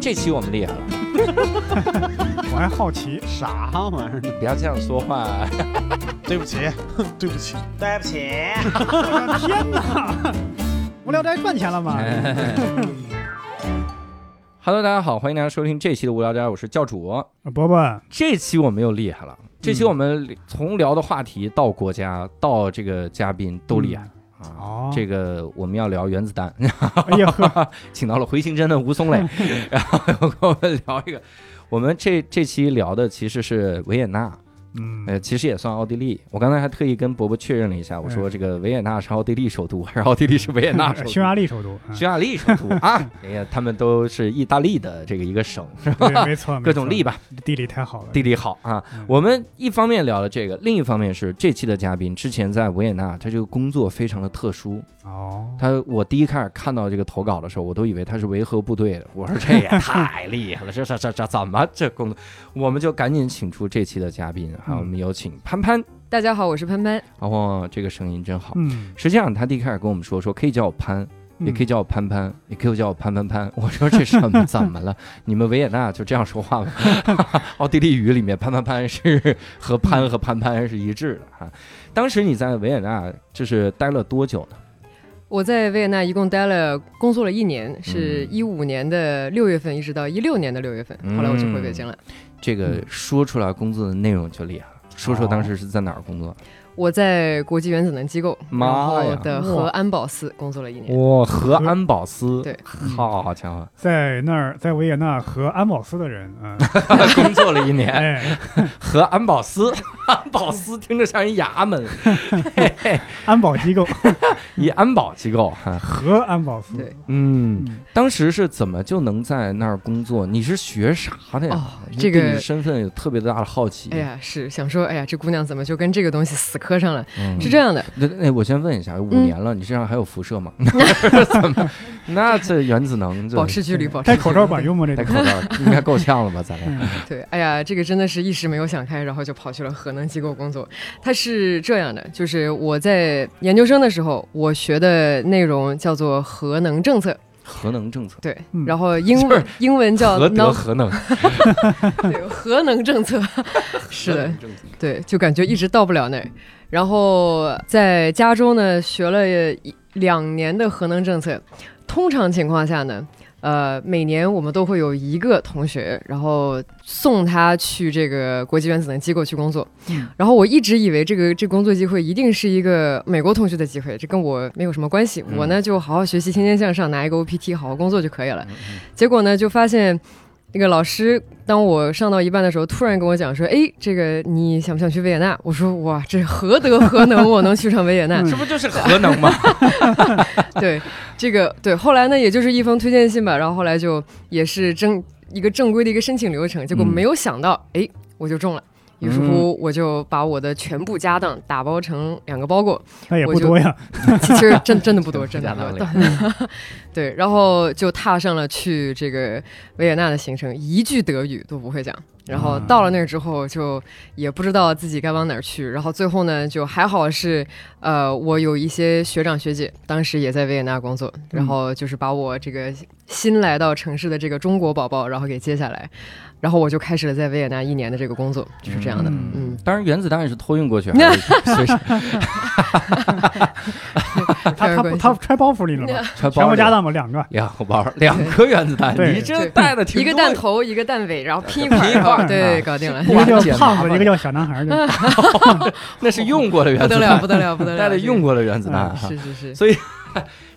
这期我们厉害了，我还好奇，啥玩意儿？不要这样说话。对不起，对不起，对不起，我的天哪！无聊斋赚钱了吗？Hello，大家好，欢迎大家收听这期的无聊斋，我是教主。伯伯，这期我们又厉害了，这期我们从聊的话题到国家到这个嘉宾都厉害。啊哦，这个我们要聊原子弹，哎呀呵，请到了回形针的吴松磊，然后跟我们聊一个，我们这这期聊的其实是维也纳，嗯，呃，其实也算奥地利。我刚才还特意跟伯伯确认了一下，我说这个维也纳是奥地利首都，还是奥地利是维也纳首都？匈牙利首都，嗯匈牙利首都啊！哎呀，他们都是意大利的这个一个省，是吧？对，没错，各种利吧，地理太好了，地理好啊嗯。我们一方面聊了这个，另一方面是这期的嘉宾之前在维也纳，他这个工作非常的特殊。哦，他我第一开始看到这个投稿的时候，我都以为他是维和部队的。我说这也太厉害了，这这这这怎么这工作？我们就赶紧请出这期的嘉宾，好，嗯我们有请潘潘。大家好，我是潘潘。哦，这个声音真好。嗯，实际上他第一开始跟我们说说可以叫我潘，也可以以，叫我潘潘，也可以叫我潘潘潘。我说这什么怎么了？你们维也纳就这样说话吗？奥地利语里面潘潘潘是和潘和潘潘是一致的哈。当时你在维也纳就是待了多久呢？我在维也纳一共待了工作了一年，是嗯一五年的六月份一直到一六年的六月份，后来我就回北京了。这个嗯说出来工作的内容就厉害了。说说当时是在哪儿工作？我在国际原子能机构，然妈呀。后的核安保司工作了一年。哇，和安保司，对，好家伙，在那儿，在维也纳和安保司的人，嗯，工作了一年，哎，和安保司，安保司听着像一衙门，嘿嘿，安保机构。以安保机构 哈。和安保司，对。嗯，嗯，当时是怎么就能在那儿工作？你是学啥的呀？这个你身份有特别大的好奇。哎，呀，是想说，哎呀，这姑娘怎么就跟这个东西死磕上了？嗯是这样的，那那我先问一下，五嗯年了，你身上还有辐射吗？那这原子能保持距离，保持戴口罩距离管用吗？这，戴口罩 应该够呛了吧？咱俩。嗯对，哎呀，这个真的是一时没有想开，然后就跑去了核能机构工作。它是这样的，就是我在研究生的时候，我学的内容叫做核能政策，核能政策，对，嗯。然后英文英文叫核德核能，对核能政策，是的。对，就感觉一直到不了那儿。然后在加州呢，学了一两年的核能政策。通常情况下呢，呃，每年我们都会有一个同学，然后送他去这个国际原子能机构去工作。嗯然后我一直以为这个这工作机会一定是一个美国同学的机会，这跟我没有什么关系。嗯我呢就好好学习，天天向上，拿一个 OPT，好好工作就可以了。结果呢，就发现那个老师，当我上到一半的时候，突然跟我讲说：“哎，这个你想不想去维也纳？”我说：“哇，这何德何能，我能去上维也纳？”嗯这不就是何能吗？对，这个对，后来呢，也就是一封推荐信吧，然后后来就也是正一个正规的一个申请流程，结果嗯没有想到，哎、我就中了。于是嗯乎，我就把我的全部家当打包成两个包裹，那也不多呀，其实真真的不多，真的不当多。对，然后就踏上了去这个维也纳的行程，一句德语都不会讲。然后到了那儿之后，就也不知道自己该往哪儿去。然后最后呢，就还好是，呃，我有一些学长学姐，当时也在维也纳工作，然后就是把我这个新来到城市的这个中国宝宝，然后给接下来，然后我就开始了在维也纳一年的这个工作，就是这样的。嗯。嗯，当然，原子弹是托运过去还是随身他他他揣包袱里了吗？揣包全部里家当吧，两个，两个包，两颗原子弹，你这带的挺一个弹头，一个弹尾，然后拼一块对，啊。搞定了。一个叫胖子，一个叫小男孩的，那是用过的原不得了，不，得了，不得了！带的用过的原子弹。是是是。所以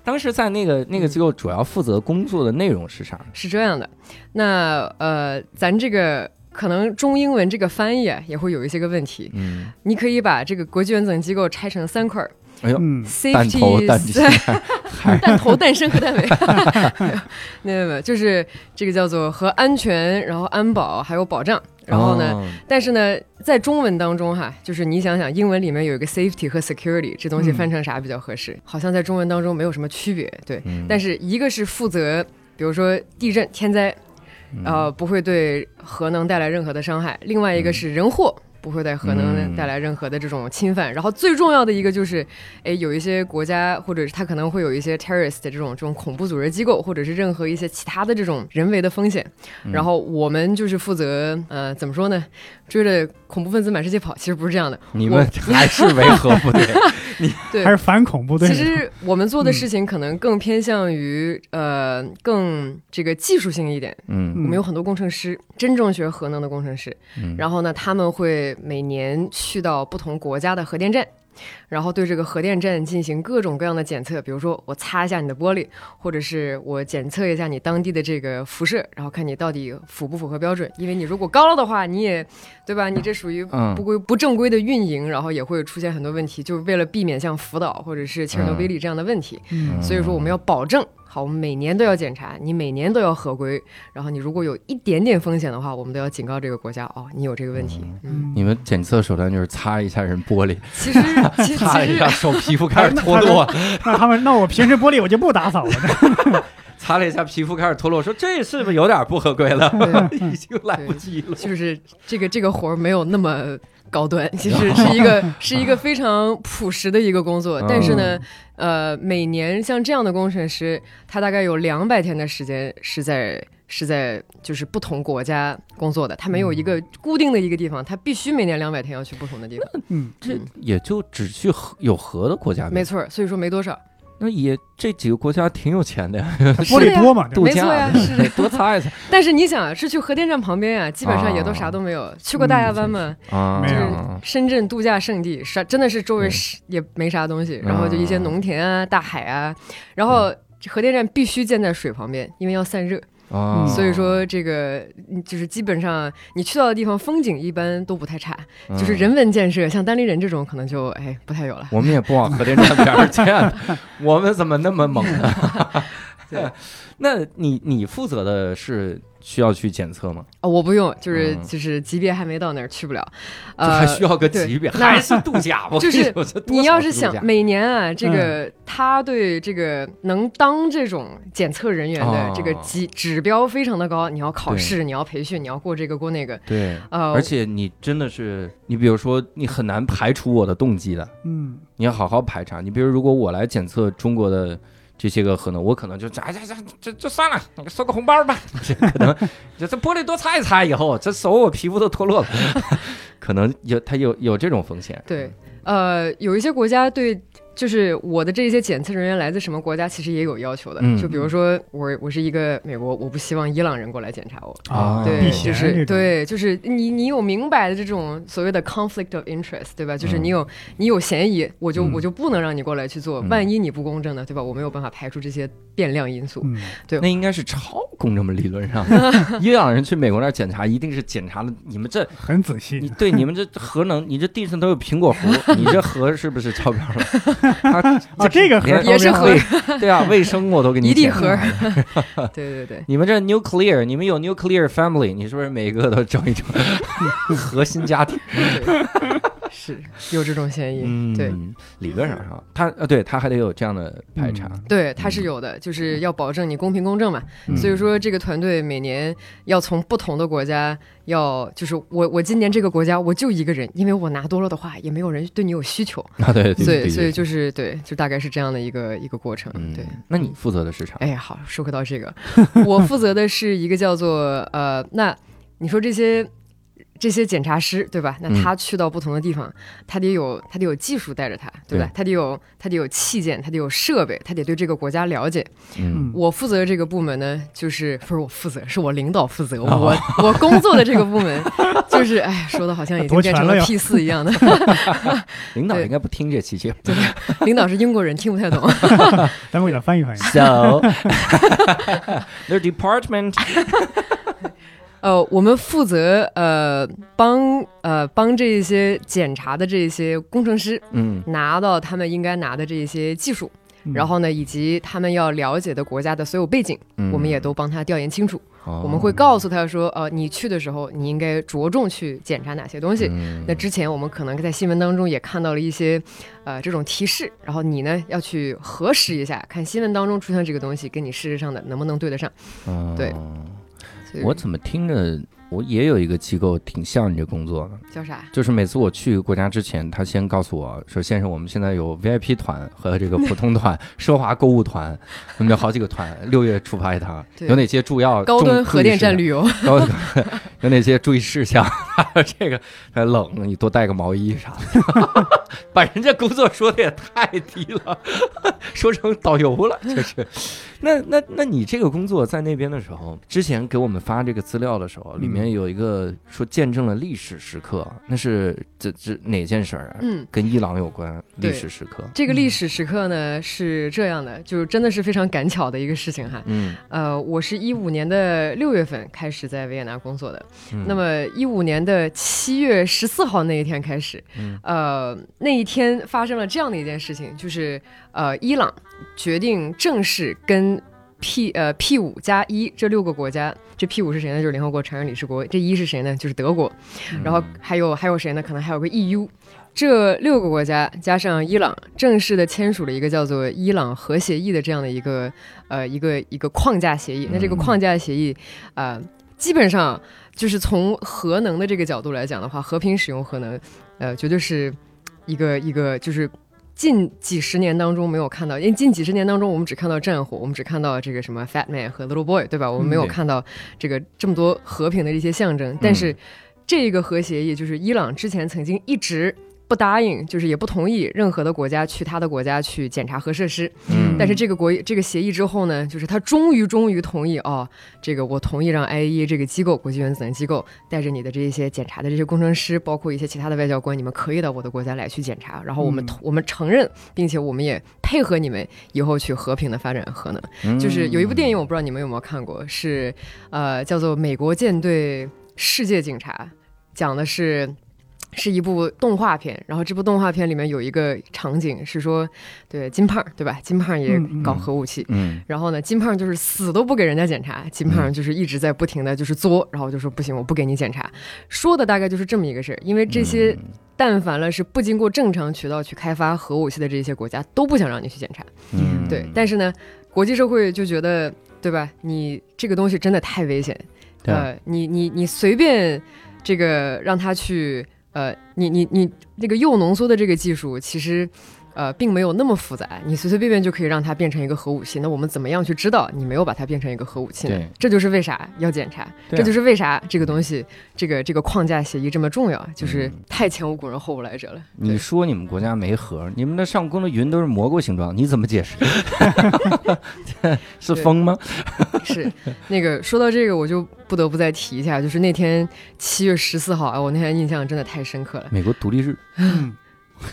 当时在那个那个机构主要负责工作的内容是啥？是这样的。那呃，咱这个可能中英文这个翻译啊，也会有一些个问题。嗯，你可以把这个国际原子能机构拆成三块儿哎呦，嗯，弹头、弹底，safety 还弹头、弹身和弹尾。没有没有，就是这个叫做和安全，然后安保还有保障。然后呢，哦。但是呢，在中文当中哈，就是你想想，英文里面有一个 safety 和 security，这东西嗯。翻成啥比较合适？好像在中文当中没有什么区别，对。嗯。但是一个是负责，比如说地震、天灾，嗯。呃，不会对核能带来任何的伤害；另外一个是人祸，不会对核嗯能带来任何的这种侵犯。然后最重要的一个就是，哎，有一些国家或者是它可能会有一些 terrorist 的这种这种恐怖组织机构，或者是任何一些其他的这种人为的风险。嗯然后我们就是负责呃怎么说呢，追着恐怖分子满世界跑。其实不是这样的，你们还是维和部队，对还是反恐部队其实我们做的事情可能更偏向于、呃更这个技术性一点。嗯我们有很多工程师，真正学核能的工程师，嗯然后呢，他们会每年去到不同国家的核电站。然后对这个核电站进行各种各样的检测，比如说我擦一下你的玻璃，或者是我检测一下你当地的这个辐射，然后看你到底符不符合标准。因为你如果高了的话，你也对吧？你这属于嗯不规不正规的运营，然后也会出现很多问题，就是为了避免像福岛或者是切尔诺贝利这样的问题。嗯所以说我们要保证好，我们每年都要检查，你每年都要合规，然后你如果有一点点风险的话，我们都要警告这个国家哦，你有这个问题。嗯，你们检测手段就是擦一下人玻璃，其实 其擦一下手皮肤开始脱落，那他们那我平时玻璃我就不打扫了。擦了一下皮肤开始脱落，说这是不是有点不合规了？对已经来不及了。就是这个这个活儿没有那么高端，其实是一个是一个非常朴实的一个工作，但是呢，呃，每年像这样的工程师，他大概有两百天的时间是在。是在就是不同国家工作的，他没有一个固定的一个地方，他必须每年两百天要去不同的地方。嗯，这也就只去核有核的国家，没错，所以说没多少。那也这几个国家挺有钱的呀，玻璃多嘛，度假没错呀是的多擦一擦但是你想，是去核电站旁边呀、基本上也都啥都没有。去过大亚湾吗？啊，没有深圳度假胜地，啥真的是周围是也没啥东西，然后就一些农田啊、大海啊，然后核电站必须建在水旁边，因为要散热。啊，所以说这个嗯就是基本上你去到的地方风景一般都不太差，就是嗯人文建设，像单立人这种可能就哎不太有了。我们也不往核电站边儿建，我们怎么那么猛呢？对那你你负责的是需要去检测吗？哦，我不用，就是嗯就是级别还没到那儿，去不了。呃，还需要个级别，还是度假？我就是你要是想每年啊，这个他对这个能当这种检测人员的这个哦级指标非常的高，你要考试，你要培训，你要过这个过那个。对，呃，而且你真的是，你比如说，你很难排除我的动机的，嗯，你要好好排查。你比如，如果我来检测中国的这些个可能，我可能就哎呀呀，这这算了，你收个红包吧。这 可能就这玻璃多擦一擦，以后这手我皮肤都脱落了，可能有它有有这种风险。对，呃，有一些国家对。就是我的这些检测人员来自什么国家，其实也有要求的。嗯就比如说我我是一个美国，我不希望伊朗人过来检查我。啊对，就是对，就是你你有明摆的这种所谓的 conflict of interest，对吧？就是嗯你有你有嫌疑，我就嗯我就不能让你过来去做，嗯万一你不公正呢，对吧？我没有办法排除这些变量因素。对，那应该是超公正的？理论上，伊朗人去美国那儿检查，一定是检查了你们这，很仔细你细。对你们这核能，你这地上都有苹果核，你这核是不是超标了？他 啊，这个盒也是超标核卫对啊，卫生我都给你一地检查核了 对对对，你们这 nuclear，你们有 nuclear family，你是不是每个都整一整 核心家庭？对是有这种嫌疑。嗯，对，理论上哈，他呃，对他还得有这样的排查。对，他是有的，就是要保证你公平公正嘛。嗯所以说，这个团队每年要从不同的国家，要就是我我今年这个国家我就一个人，因为我拿多了的话，也没有人对你有需求，啊，对所以所以就是对，就大概是这样的一个一个过程。嗯对，那你负责的是啥？哎，好，说回到这个，我负责的是一个叫做呃，那你说这些这些检查师对吧？那嗯他去到不同的地方，他得有他得有技术带着他，对吧？对他得有他得有器件，他得有设备，他得对这个国家了解。嗯我负责的这个部门呢，就是不是我负责，是我领导负责。哦我我工作的这个部门，就是哎，说的好像已经变成了 P 四一样的。领导应该不听这期节目。领导是英国人，听不太懂。咱们给他翻译翻译。So, their department 呃，我们负责呃帮呃帮这一些检查的这一些工程师嗯拿到他们应该拿的这一些技术，嗯然后呢，以及他们要了解的国家的所有背景，嗯我们也都帮他调研清楚。哦我们会告诉他说，呃，你去的时候你应该着重去检查哪些东西。嗯那之前我们可能在新闻当中也看到了一些，呃，这种提示，然后你呢要去核实一下，看新闻当中出现这个东西跟你事实上的能不能对得上。哦对我怎么听着我也有一个机构挺像你这工作的，叫啥？就是每次我去国家之前，他先告诉我说：“先生，我们现在有 VIP 团和这个普通团、奢华购物团，我们有好几个团，六月出发一趟，有哪些主要高端核电站旅游。高 有哪些注意事项？这个还冷，你多带个毛衣啥的，把人家工作说的也太低了，说成导游了，就是。那那那你这个工作在那边的时候，之前给我们发这个资料的时候，里面有一个说见证了历史时刻，那是这这哪件事儿啊？嗯，跟伊朗有关历史时刻。这个历史时刻呢是这样的，就是真的是非常赶巧的一个事情哈。嗯，呃，我是一五年的六月份开始在维也纳工作的，嗯那么一五年的七月十四号那一天开始，嗯呃，那一天发生了这样的一件事情，就是呃，伊朗决定正式跟 P 呃 P 五加一这六个国家，这 P 五是谁呢？就是联合国常任理事国，这一是谁呢？就是德国，然后还有还有谁呢？可能还有个 EU。这六个国家加上伊朗，正式的签署了一个叫做《伊朗核协议》的这样的一个呃一个一个框架协议。那这个框架协议，呃，基本上就是从核能的这个角度来讲的话，和平使用核能，呃，绝对是一个一个就是。近几十年当中没有看到，因为近几十年当中我们只看到战火，我们只看到这个什么 Fat Man 和 Little Boy，对吧？我们没有看到这个这么多和平的一些象征。但是这个核协议，就是伊朗之前曾经一直不答应，就是也不同意任何的国家去他的国家去检查核设施。嗯但是这个国这个协议之后呢，就是他终于终于同意哦，这个我同意让 IAEA 这个机构国际原子能机构带着你的这一些检查的这些工程师，包括一些其他的外交官，你们可以到我的国家来去检查，然后我们、嗯我们承认，并且我们也配合你们以后去和平的发展核能。嗯就是有一部电影，我不知道你们有没有看过，是呃叫做《美国舰队世界警察》，讲的是。是一部动画片，然后这部动画片里面有一个场景是说，对金胖对吧？金胖也嗯嗯搞核武器，嗯然后呢，金胖就是死都不给人家检查，金胖就是一直在不停的就是作，然后就说不行，我不给你检查，说的大概就是这么一个事儿。因为这些但凡了是不经过正常渠道去开发核武器的这些国家，都不想让你去检查。嗯对，但是呢，国际社会就觉得，对吧？你这个东西真的太危险，对呃，你你你随便这个让他去，呃，你你你这个又浓缩的这个技术，其实。呃，并没有那么复杂，你随随便便就可以让它变成一个核武器。那我们怎么样去知道你没有把它变成一个核武器呢对？这就是为啥要检查，啊这就是为啥这个东西，这个这个框架协议这么重要，就是嗯太前无古人后无来者了。你说你们国家没核，你们那上空的云都是蘑菇形状，你怎么解释？是风吗？是，那个说到这个，我就不得不再提一下，就是那天七月十四号，哎，我那天印象真的太深刻了。美国独立日嗯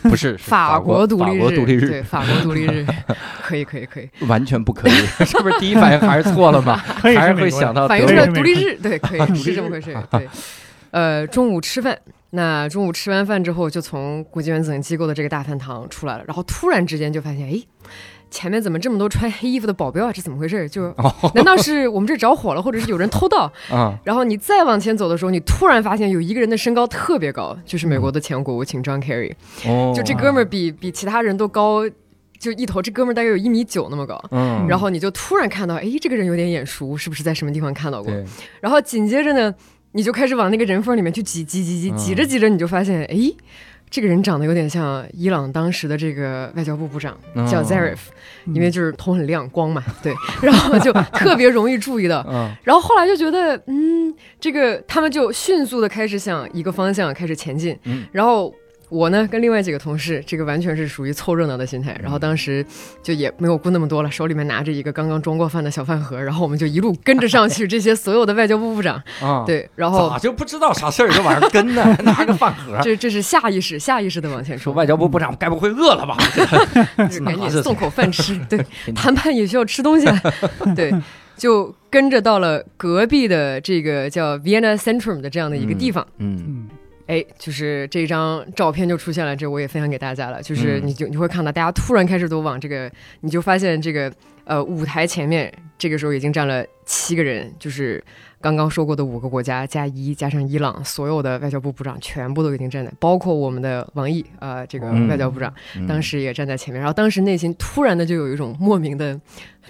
不是是法国独立日，国独立日对，法国独立日，可以，可以，可以。完全不可以，是不是第一反应还是错了吗？还是会想到反映德国出来独立日，对，可以 是这么回事。对，呃，中午吃饭，那中午吃完饭之后，就从国际原子能机构的这个大饭堂出来了，然后突然之间就发现，哎。前面怎么这么多穿黑衣服的保镖啊？这怎么回事？就 哦难道是我们这着火了，或者是有人偷盗？啊，然后你再往前走的时候，你突然发现有一个人的身高特别高，就是美国的前国务卿 John Kerry，、哦，就这哥们儿比比其他人都高，就一头，这哥们儿大概有一米九那么高。嗯，然后你就突然看到，哎，这个人有点眼熟，是不是在什么地方看到过？对，然后紧接着呢，你就开始往那个人缝里面去挤挤挤挤，嗯挤着挤着，你就发现，哎，这个人长得有点像伊朗当时的这个外交部部长，叫哦 Zarif，、嗯因为就是头很亮光嘛，对，然后就特别容易注意到。嗯然后后来就觉得，嗯，这个他们就迅速的开始向一个方向开始前进。嗯然后我呢跟另外几个同事，这个完全是属于凑热闹的心态。然后当时就也没有顾那么多了，手里面拿着一个刚刚装过饭的小饭盒，然后我们就一路跟着上去，这些所有的外交部部长，啊，，对，然后咋就不知道啥事儿就往上跟呢？还 拿个饭盒，这这是下意识下意识的往前冲，说外交部部长该不会饿了吧？就 是赶紧送口饭吃。对，谈判也需要吃东西啊。对，就跟着到了隔壁的这个叫 Vienna Centrum 的这样的一个地方。嗯嗯哎，就是这张照片就出现了，这我也分享给大家了。就是嗯你就你会看到大家突然开始都往这个，你就发现这个呃舞台前面这个时候已经站了七个人，就是刚刚说过的五个国家加一加上伊朗，所有的外交部部长全部都已经站在，包括我们的王毅啊、呃这个嗯外交部长，嗯当时也站在前面。然后当时内心突然的就有一种莫名的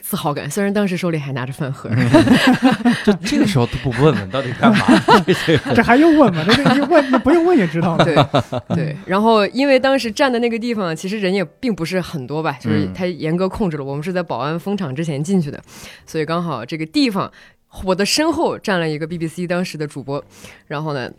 自豪感，虽然当时手里还拿着饭盒，就这个时候都不问问到底干嘛？这还用问吗？这个一问，那不用问也知道了。对对，然后因为当时站的那个地方，其实人也并不是很多吧，就是嗯他严格控制了。我们是在保安封场之前进去的，所以刚好这个地方，我的身后站了一个 BBC 当时的主播，然后呢。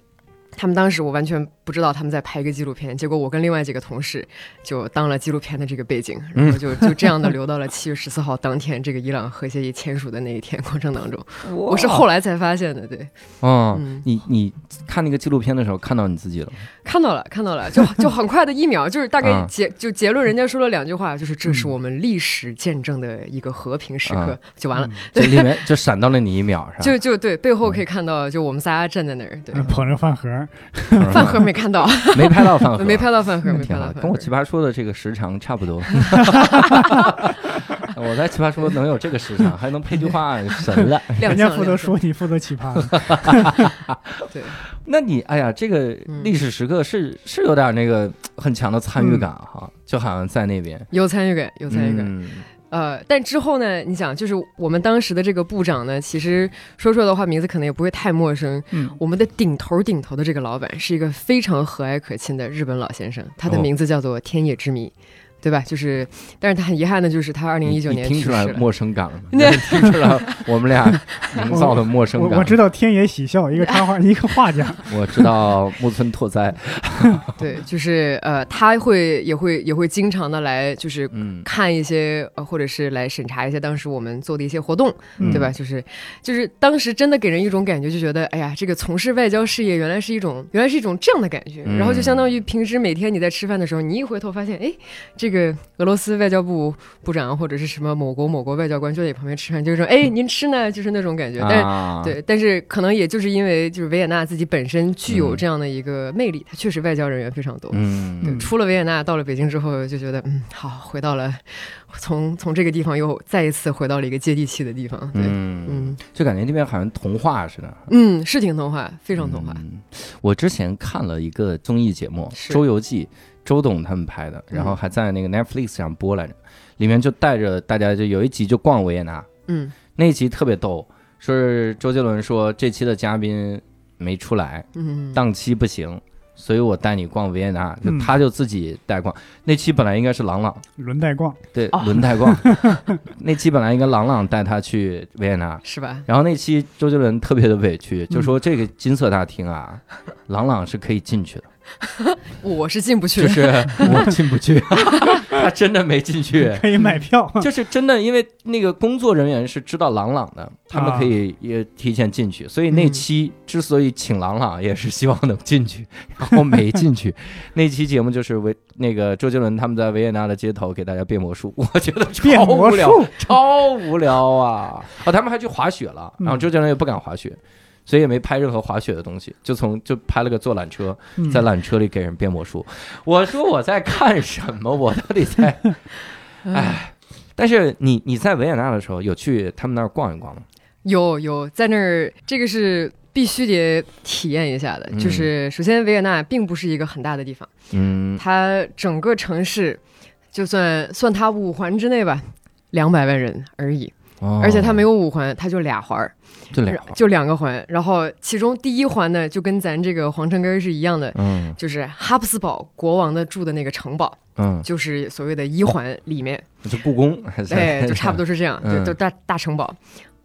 他们当时我完全不知道他们在拍一个纪录片，结果我跟另外几个同事就当了纪录片的这个背景，然后就就这样的留到了七月十四号当天这个伊朗核协议签署的那一天过程当中。我是后来才发现的，对，嗯嗯，你你看那个纪录片的时候看到你自己了吗？看到了，看到了，就就很快的一秒，就是大概啊结、就结论，人家说了两句话，就是这是我们历史见证的一个和平时刻，啊就完了，这里面就闪到了你一秒，是吧？就就对，背后可以看到，就我们仨站在那儿，对，捧着饭盒，饭盒没看到，没拍到饭盒，没拍到饭盒，没拍挺好到饭盒，跟我奇葩说的这个时长差不多。我在奇葩说能有这个时长，还能配句话，神了。亮 人家负责说，你负责奇葩。对，那你哎呀，这个嗯历史时刻是是有点那个很强的参与感哈，就好像在那边有参与感，有参与感。嗯呃，但之后呢，你想，就是我们当时的这个部长呢，其实说出来的话，名字可能也不会太陌生。嗯，我们的顶头顶头的这个老板是一个非常和蔼可亲的日本老先生，他的哦名字叫做天野之弥，对吧？就是，但是他很遗憾的就是他二零一九年去世了。听出来陌生感了吗？你听出来我们俩 营造的陌生感。我我知道天野喜孝，一个插画，一个画家。我知道木村拓哉，对，就是呃，他会也会也会经常的来，就是嗯，看一些呃，或者是来审查一些当时我们做的一些活动，嗯对吧？就是就是当时真的给人一种感觉，就觉得哎呀，这个从事外交事业原来是一种原来是一种这样的感觉，嗯然后就相当于平时每天你在吃饭的时候，你一回头发现，哎，这个俄罗斯外交部部长或者是什么某国某国外交官就在你旁边吃饭，就是说，哎，您吃呢？就是那种感觉，但是。啊，对，但是可能也就是因为就是维也纳自己本身具有嗯这样的一个魅力，它确实外交人员非常多。嗯，出了维也纳，到了北京之后，就觉得嗯，好，回到了从从这个地方又再一次回到了一个接地气的地方。对，嗯，嗯就感觉那边好像童话似的，嗯，是挺童话，非常童话。嗯我之前看了一个综艺节目《周游记》，周董他们拍的，然后嗯。还在那个 Netflix 上播来着，里面就带着大家就有一集就逛维也纳，嗯。那一集特别逗，说是周杰伦说这期的嘉宾没出来，嗯，档期不行。所以我带你逛维也纳，就嗯他就自己带逛。那期本来应该是朗朗，轮带逛，对，哦。轮带逛。那期本来应该朗朗带他去维也纳，是吧？然后那期周杰伦特别的委屈，就嗯。说这个金色大厅啊，朗朗是可以进去的，我是进不去。就是我进不去，他真的没进去。可以买票。就是真的，因为那个工作人员是知道朗朗的，他们可以也提前进去，所以那期之所以请朗朗，也是希望能进去，然后没进去。那期节目就是维那个周杰伦他们在维也纳的街头给大家变魔术，我觉得超无聊，超无聊啊！哦，他们还去滑雪了，然后嗯周杰伦也不敢滑雪。所以也没拍任何滑雪的东西，就从就拍了个坐缆车，嗯在缆车里给人变魔术。我说我在看什么？我到底在？哎，但是你你在维也纳的时候有去他们那儿逛一逛吗？有有在那儿，这个是必须得体验一下的。嗯就是首先，维也纳并不是一个很大的地方，嗯，它整个城市就算算它五环之内吧，两百万人而已。哦而且它没有五环，它就俩环儿，就俩，就两个环。然后其中第一环呢，就跟咱这个皇城根儿是一样的，嗯就是哈布斯堡国王的住的那个城堡，嗯，就是所谓的一环里面，就故宫，还是哎，就差不多是这样，嗯就就大大城堡。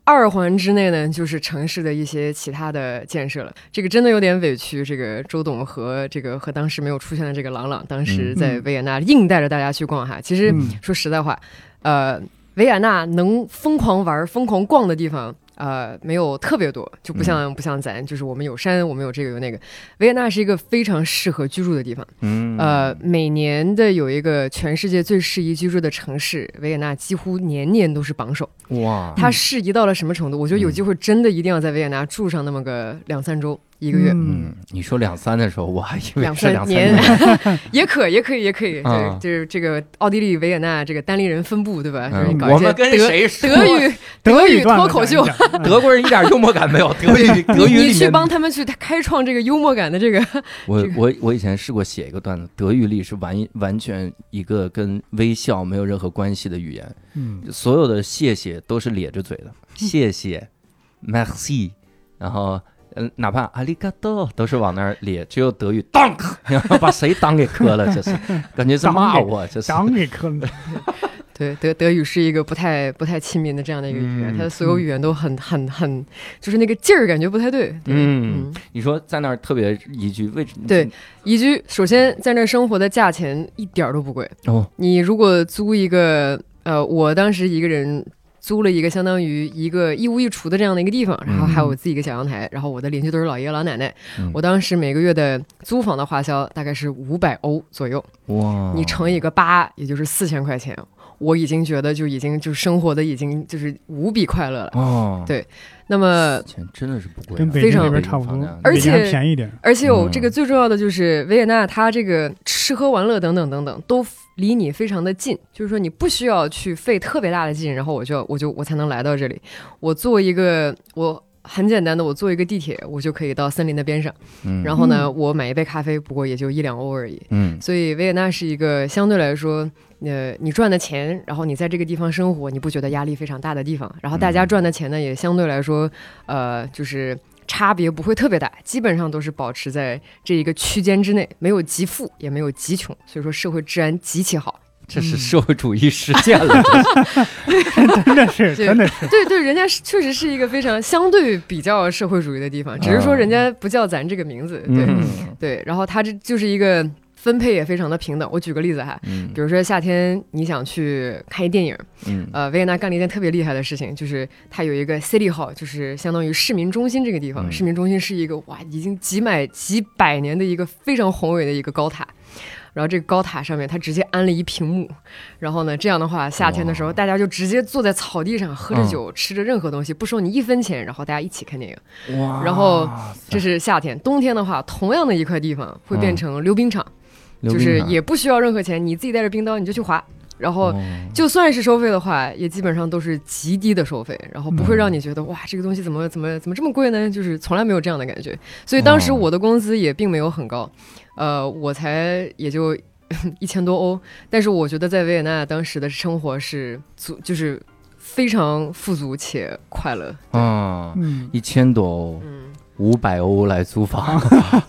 二环之内呢，就是城市的一些其他的建设了。这个真的有点委屈，这个周董和这个和当时没有出现的这个朗朗，当时在维也纳硬带着大家去逛哈。其实嗯说实在话，呃，维也纳能疯狂玩、疯狂逛的地方。呃，没有特别多，就不像、不像咱，就是我们有山，我们有这个有那个。维也纳是一个非常适合居住的地方，嗯呃，每年的有一个全世界最适宜居住的城市，维也纳几乎年年都是榜首。哇，它适宜到了什么程度？我觉得有嗯机会真的一定要在维也纳住上那么个两三周，一个月。嗯，你说两三的时候，我还 以为两是两三年。也可也可以也可以，啊对，就是这个奥地利维也纳这个单立人分布，对吧？我们跟德谁说 德语德语脱口秀 德国人一点幽默感没有，德语德语你去帮他们去开创这个幽默感的这个，我我我以前试过写一个段子，德语里是完完全一个跟微笑没有任何关系的语言，嗯，所有的谢谢都是咧着嘴的，谢谢，merci，然后嗯，哪怕阿里嘎多都是往那儿咧，只有德语后 把谁当给磕了，这是 感觉是骂我，这是当给磕了。对德德语是一个不太不太亲民的这样的一个语言，嗯它的所有语言都很很很，就是那个劲儿感觉不太对。对嗯嗯，你说在那儿特别宜居，为什么？对宜居首先在那儿生活的价钱一点儿都不贵，哦，你如果租一个，呃，我当时一个人租了一个相当于一个一屋一厨的这样的一个地方，然后还有我自己一个小阳台，然后我的邻居都是老爷爷老奶奶。嗯我当时每个月的租房的花销大概是五百欧左右，哇，你乘以个八，也就是四千块钱。我已经觉得就已经就生活的已经就是无比快乐了。哦，对。那么钱真的是不贵啊，跟北京那边差不多，而且便宜点。而且有嗯这个最重要的就是维也纳，它这个吃喝玩乐等等等等都离你非常的近，就是说你不需要去费特别大的劲，然后我就我就我才能来到这里。我作为一个我很简单的，我坐一个地铁，我就可以到森林的边上。嗯，然后呢，我买一杯咖啡，不过也就一两欧而已。嗯所以维也纳是一个相对来说，呃，你赚的钱，然后你在这个地方生活，你不觉得压力非常大的地方。然后大家嗯赚的钱呢，也相对来说，呃，就是差别不会特别大，基本上都是保持在这一个区间之内，没有极富，也没有极穷，所以说社会治安极其好。这是社会主义实践了，真的是，对真的是，对对，人家是确实是一个非常相对比较社会主义的地方，只是说人家不叫咱这个名字，对、嗯对。然后他这就是一个分配也非常的平等。我举个例子哈，嗯比如说夏天你想去看一电影，嗯呃，维也纳干了一件特别厉害的事情，就是它有一个 City Hall，就是相当于市民中心这个地方。嗯市民中心是一个哇，已经几百几百年的一个非常宏伟的一个高塔。然后这个高塔上面，它直接安了一屏幕，然后呢，这样的话，夏天的时候，大家就直接坐在草地上，喝着嗯酒，吃着任何东西，不收你一分钱，然后大家一起看电影。哇然后这是夏天，冬天的话，同样的一块地方会变成溜冰场，就是也不需要任何钱，你自己带着冰刀你就去滑，然后哦就算是收费的话，也基本上都是极低的收费，然后不会让你觉得、哇，这个东西怎么怎么怎么这么贵呢？就是从来没有这样的感觉。所以当时哦我的工资也并没有很高，呃，我才也就 一千多欧，但是我觉得在维也纳当时的生活是足，就是非常富足且快乐。啊，嗯，一千多欧，嗯，五百欧来租房，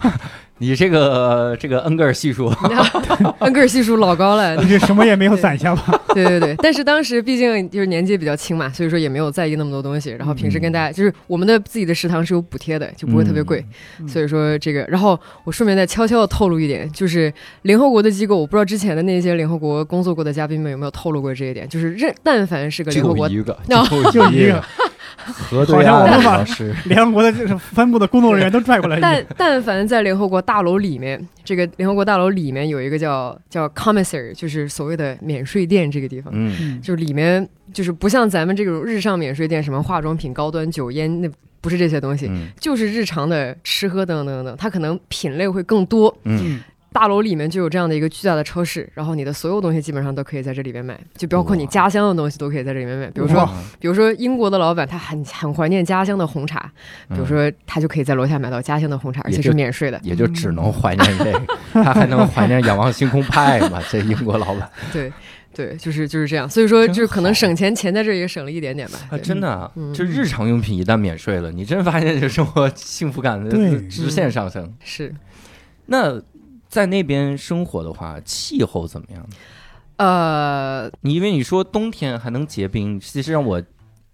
你这个 这个恩格尔系数，恩格尔系数老高了，你这什么也没有攒下吧？对对对，但是当时毕竟就是年纪比较轻嘛，所以说也没有在意那么多东西。然后平时跟大家就是我们的自己的食堂是有补贴的，就不会特别贵。嗯所以说这个，然后我顺便再悄悄的透露一点，就是联合国的机构，我不知道之前的那些联合国工作过的嘉宾们有没有透露过这一点，就是任但凡是个联合国，就一个，哦就一个，核对好像我岸们把老师，联合国的这个分部的工作人员都拽过来但。但凡在联合国大楼里面，这个联合国大楼里面有一个叫叫 commissary，就是所谓的免税店这个地方。嗯嗯，就是里面就是不像咱们这种日上免税店，什么化妆品、高端酒烟，那不是这些东西，嗯就是日常的吃喝等等等等，它可能品类会更多。嗯，大楼里面就有这样的一个巨大的超市，然后你的所有东西基本上都可以在这里面买，就包括你家乡的东西都可以在这里面买。比如说，比如说英国的老板他很很怀念家乡的红茶，比嗯如说他就可以在楼下买到家乡的红茶，而且是免税的。也就只能怀念这个，他还能怀念仰望星空派吗？这英国老板 对对，就是就是这样。所以说，就是可能省钱，钱在这儿也省了一点点吧。啊，真的就日常用品一旦免税了，你真发现这生活幸福感的直线上升。是那在那边生活的话，气候怎么样？呃，你因为你说冬天还能结冰，其实让我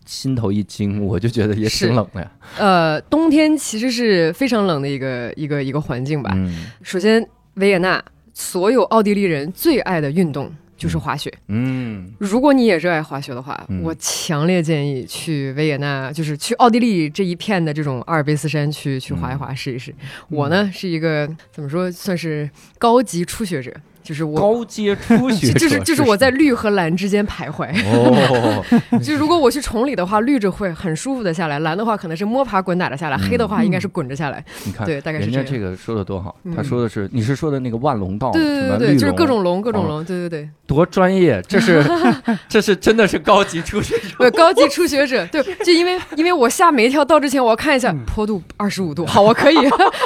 心头一惊，我就觉得也是挺冷的呀。呃，冬天其实是非常冷的一个一个一个环境吧。嗯首先，维也纳所有奥地利人最爱的运动就是滑雪。嗯。如果你也热爱滑雪的话，嗯。我强烈建议去维也纳，就是去奥地利这一片的这种阿尔卑斯山去去滑一滑试一试。我呢是一个怎么说，算是高级初学者，就是我。高阶初学者 就是就是我在绿和蓝之间徘徊，哦，就如果我去崇礼的话，绿着会很舒服的下来，蓝的话可能是摸爬滚打的下来，黑的话应该是滚着下来。你看，对大概是这样人家这个说的多好，嗯他说的是你是说的那个万龙道，对对对对，就是各种龙，各种哦龙，对对对。多专业，这是 这是真的是高级初学者。对，高级初学者，对，就因为因为我下每一条道之前，我要看一下坡度二十五度，好，我可以，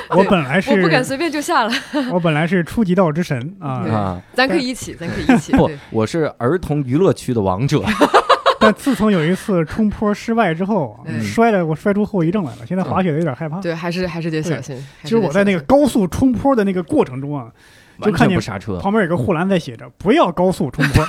我本来是我不敢随便就下了，我本来是初级道之神啊对，啊，咱可以一起，咱可以一起，不，，我是儿童娱乐区的王者。但自从有一次冲坡失败之后，嗯摔了，我摔出后遗症来了。现在滑雪有点害怕。对，还是还是得小心。其实我在那个高速冲坡的那个过程中啊，就完看见全不刹车，旁边有个护栏在写着“不要高速冲坡”。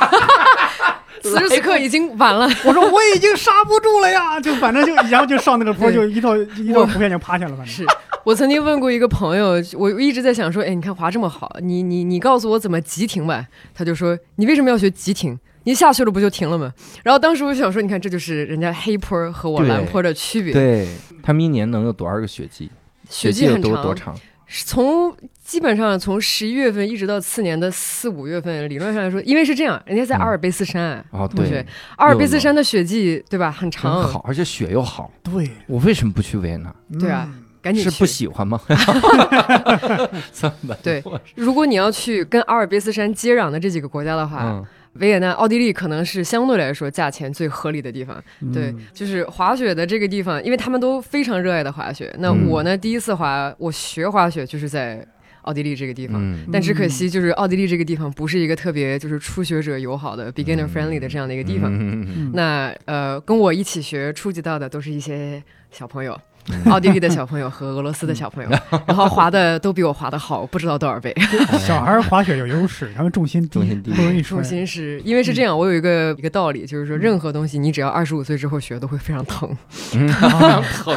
此时此刻已经晚了，我说我已经刹不住了呀，就反正就然后就上那个坡，就一道一道图片就趴下了，反正是我曾经问过一个朋友，我一直在想说，哎，你看滑这么好，你你你告诉我怎么急停吧。他就说，你为什么要学急停？你下去了不就停了吗？然后当时我就想说，你看这就是人家黑坡和我蓝坡的区别。对他们一年能有多少个雪季？雪季很长，多多长？从基本上从十一月份一直到次年的四五月份，理论上来说，因为是这样，人家在阿尔卑斯山，哦，同学对，阿尔卑斯山的雪季对吧，很很长，好，而且雪又好。对，我为什么不去维也纳？对啊嗯赶紧去是不喜欢吗？这么对多如果你要去跟阿尔卑斯山接壤的这几个国家的话，嗯，维也纳、奥地利可能是相对来说价钱最合理的地方。对，嗯就是滑雪的这个地方，因为他们都非常热爱的滑雪。那嗯我呢，第一次滑，我学滑雪就是在奥地利这个地方。嗯但只可惜，就是奥地利这个地方不是一个特别就是初学者友好的 beginner friendly 的这样的一个地方。那呃，跟我一起学初级道的都是一些小朋友，嗯奥地利的小朋友和俄罗斯的小朋友，然后滑的都比我滑的好，不知道多少倍。小孩儿滑雪有优势，他们重心低，重心低不容易摔重。心是因为是这样，我有一个一个道理，就是说任何东西你只要二十五岁之后学都会非常疼，啊 疼，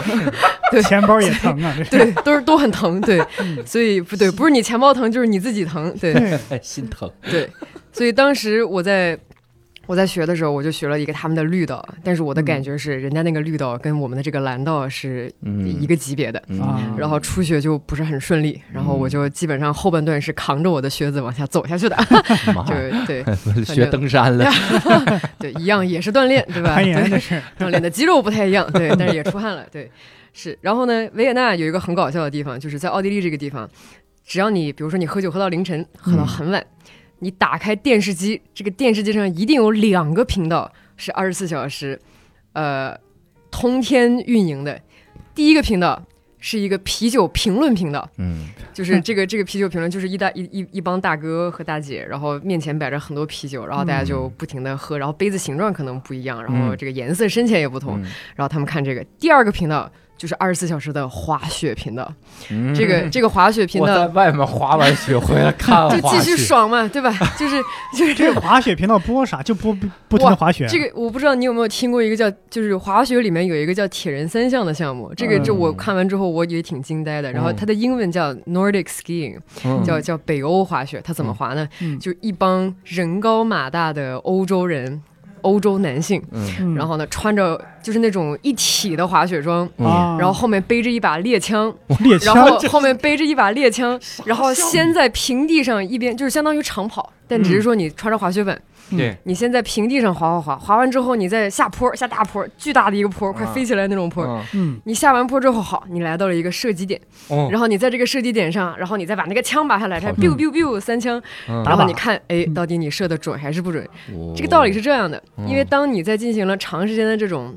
对钱包也疼啊，对，都是都很疼，对，所以不对，不是你钱包疼就是你自己疼，对心疼。对，所以当时我在。我在学的时候，我就学了一个他们的绿道，但是我的感觉是，人家那个绿道跟我们的这个蓝道是嗯。一个级别的，然后初学就不是很顺利，然后我就基本上后半段是扛着我的靴子往下走下去的，妈就呀。对 学登山了，对，一样也是锻炼，对吧？攀岩对这是，锻炼的肌肉不太一样，对，但是也出汗了，对，是。然后呢，维也纳有一个很搞笑的地方，就是在奥地利这个地方，只要你比如说你喝酒喝到凌晨，喝到很晚，你打开电视机，这个电视机上一定有两个频道是二十四小时，呃，通天运营的。第一个频道是一个啤酒评论频道，嗯。就是这个这个啤酒评论，就是一大一一一帮大哥和大姐，然后面前摆着很多啤酒，然后大家就不停的喝，然后杯子形状可能不一样，然后嗯。这个颜色深浅也不同，嗯。然后他们看这个。第二个频道就是二十四小时的滑雪频道，嗯这个 这个滑雪频我在外面滑完雪回来看就继续，爽嘛，对吧？就是就是这个滑雪频道播啥？就播不不停的滑雪。这个我不知道你有没有听过一个叫，就是滑雪里面有一个叫铁人三项的项目，这个这我看完之后我也挺惊呆的。然后它的英文叫 Nordic Skiing，嗯叫叫北欧滑雪，它怎么滑呢？嗯就一帮人高马大的欧洲人，欧洲男性，嗯。嗯然后呢穿着就是那种一体的滑雪装，嗯。啊，然后后面背着一把猎枪，猎枪？然后后面背着一把猎枪，然后先在平地上一边就是相当于长跑，但只是说你穿着滑雪板，对，你先在平地上滑滑滑，滑完之后你再下坡下大坡，巨大的一个坡，快啊飞起来那种坡。嗯。嗯你下完坡之后，好，你来到了一个射击点，哦。然后你在这个射击点上，然后你再把那个枪拔下来，它 biu biu biu 三枪，然后你看，哎，嗯。到底你射的准还是不准？哦。这个道理是这样的，嗯因为当你在进行了长时间的这种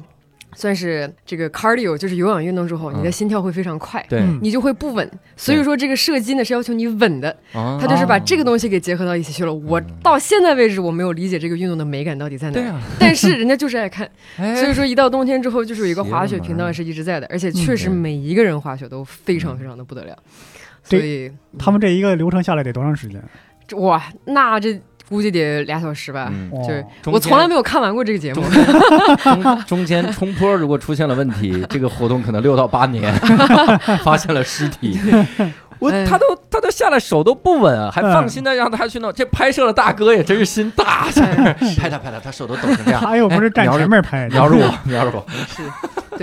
算是这个 cardio，就是有氧运动之后，嗯。你的心跳会非常快。对，嗯。你就会不稳，所以说这个射击呢是要求你稳的，啊它就是把这个东西给结合到一起去了。我到现在为止我没有理解这个运动的美感到底在哪儿，对啊，但是人家就是爱看，哎。所以说一到冬天之后，就是有一个滑雪频道。是一直在的，而且确实嗯每一个人滑雪都非常非常的不得了，所以他们这一个流程下来得多长时间？哇，那这估计得俩小时吧。就是我从来没有看完过这个节目，中 中间冲坡如果出现了问题，这个活动可能六到八年，发现了尸体。我哎他都他都下来手都不稳啊，还嗯放心的让他去弄。这拍摄的大哥也真是心大，拍他拍他，他手都抖成这样。他又不是站哎前面拍，瞄着我，瞄着我。对，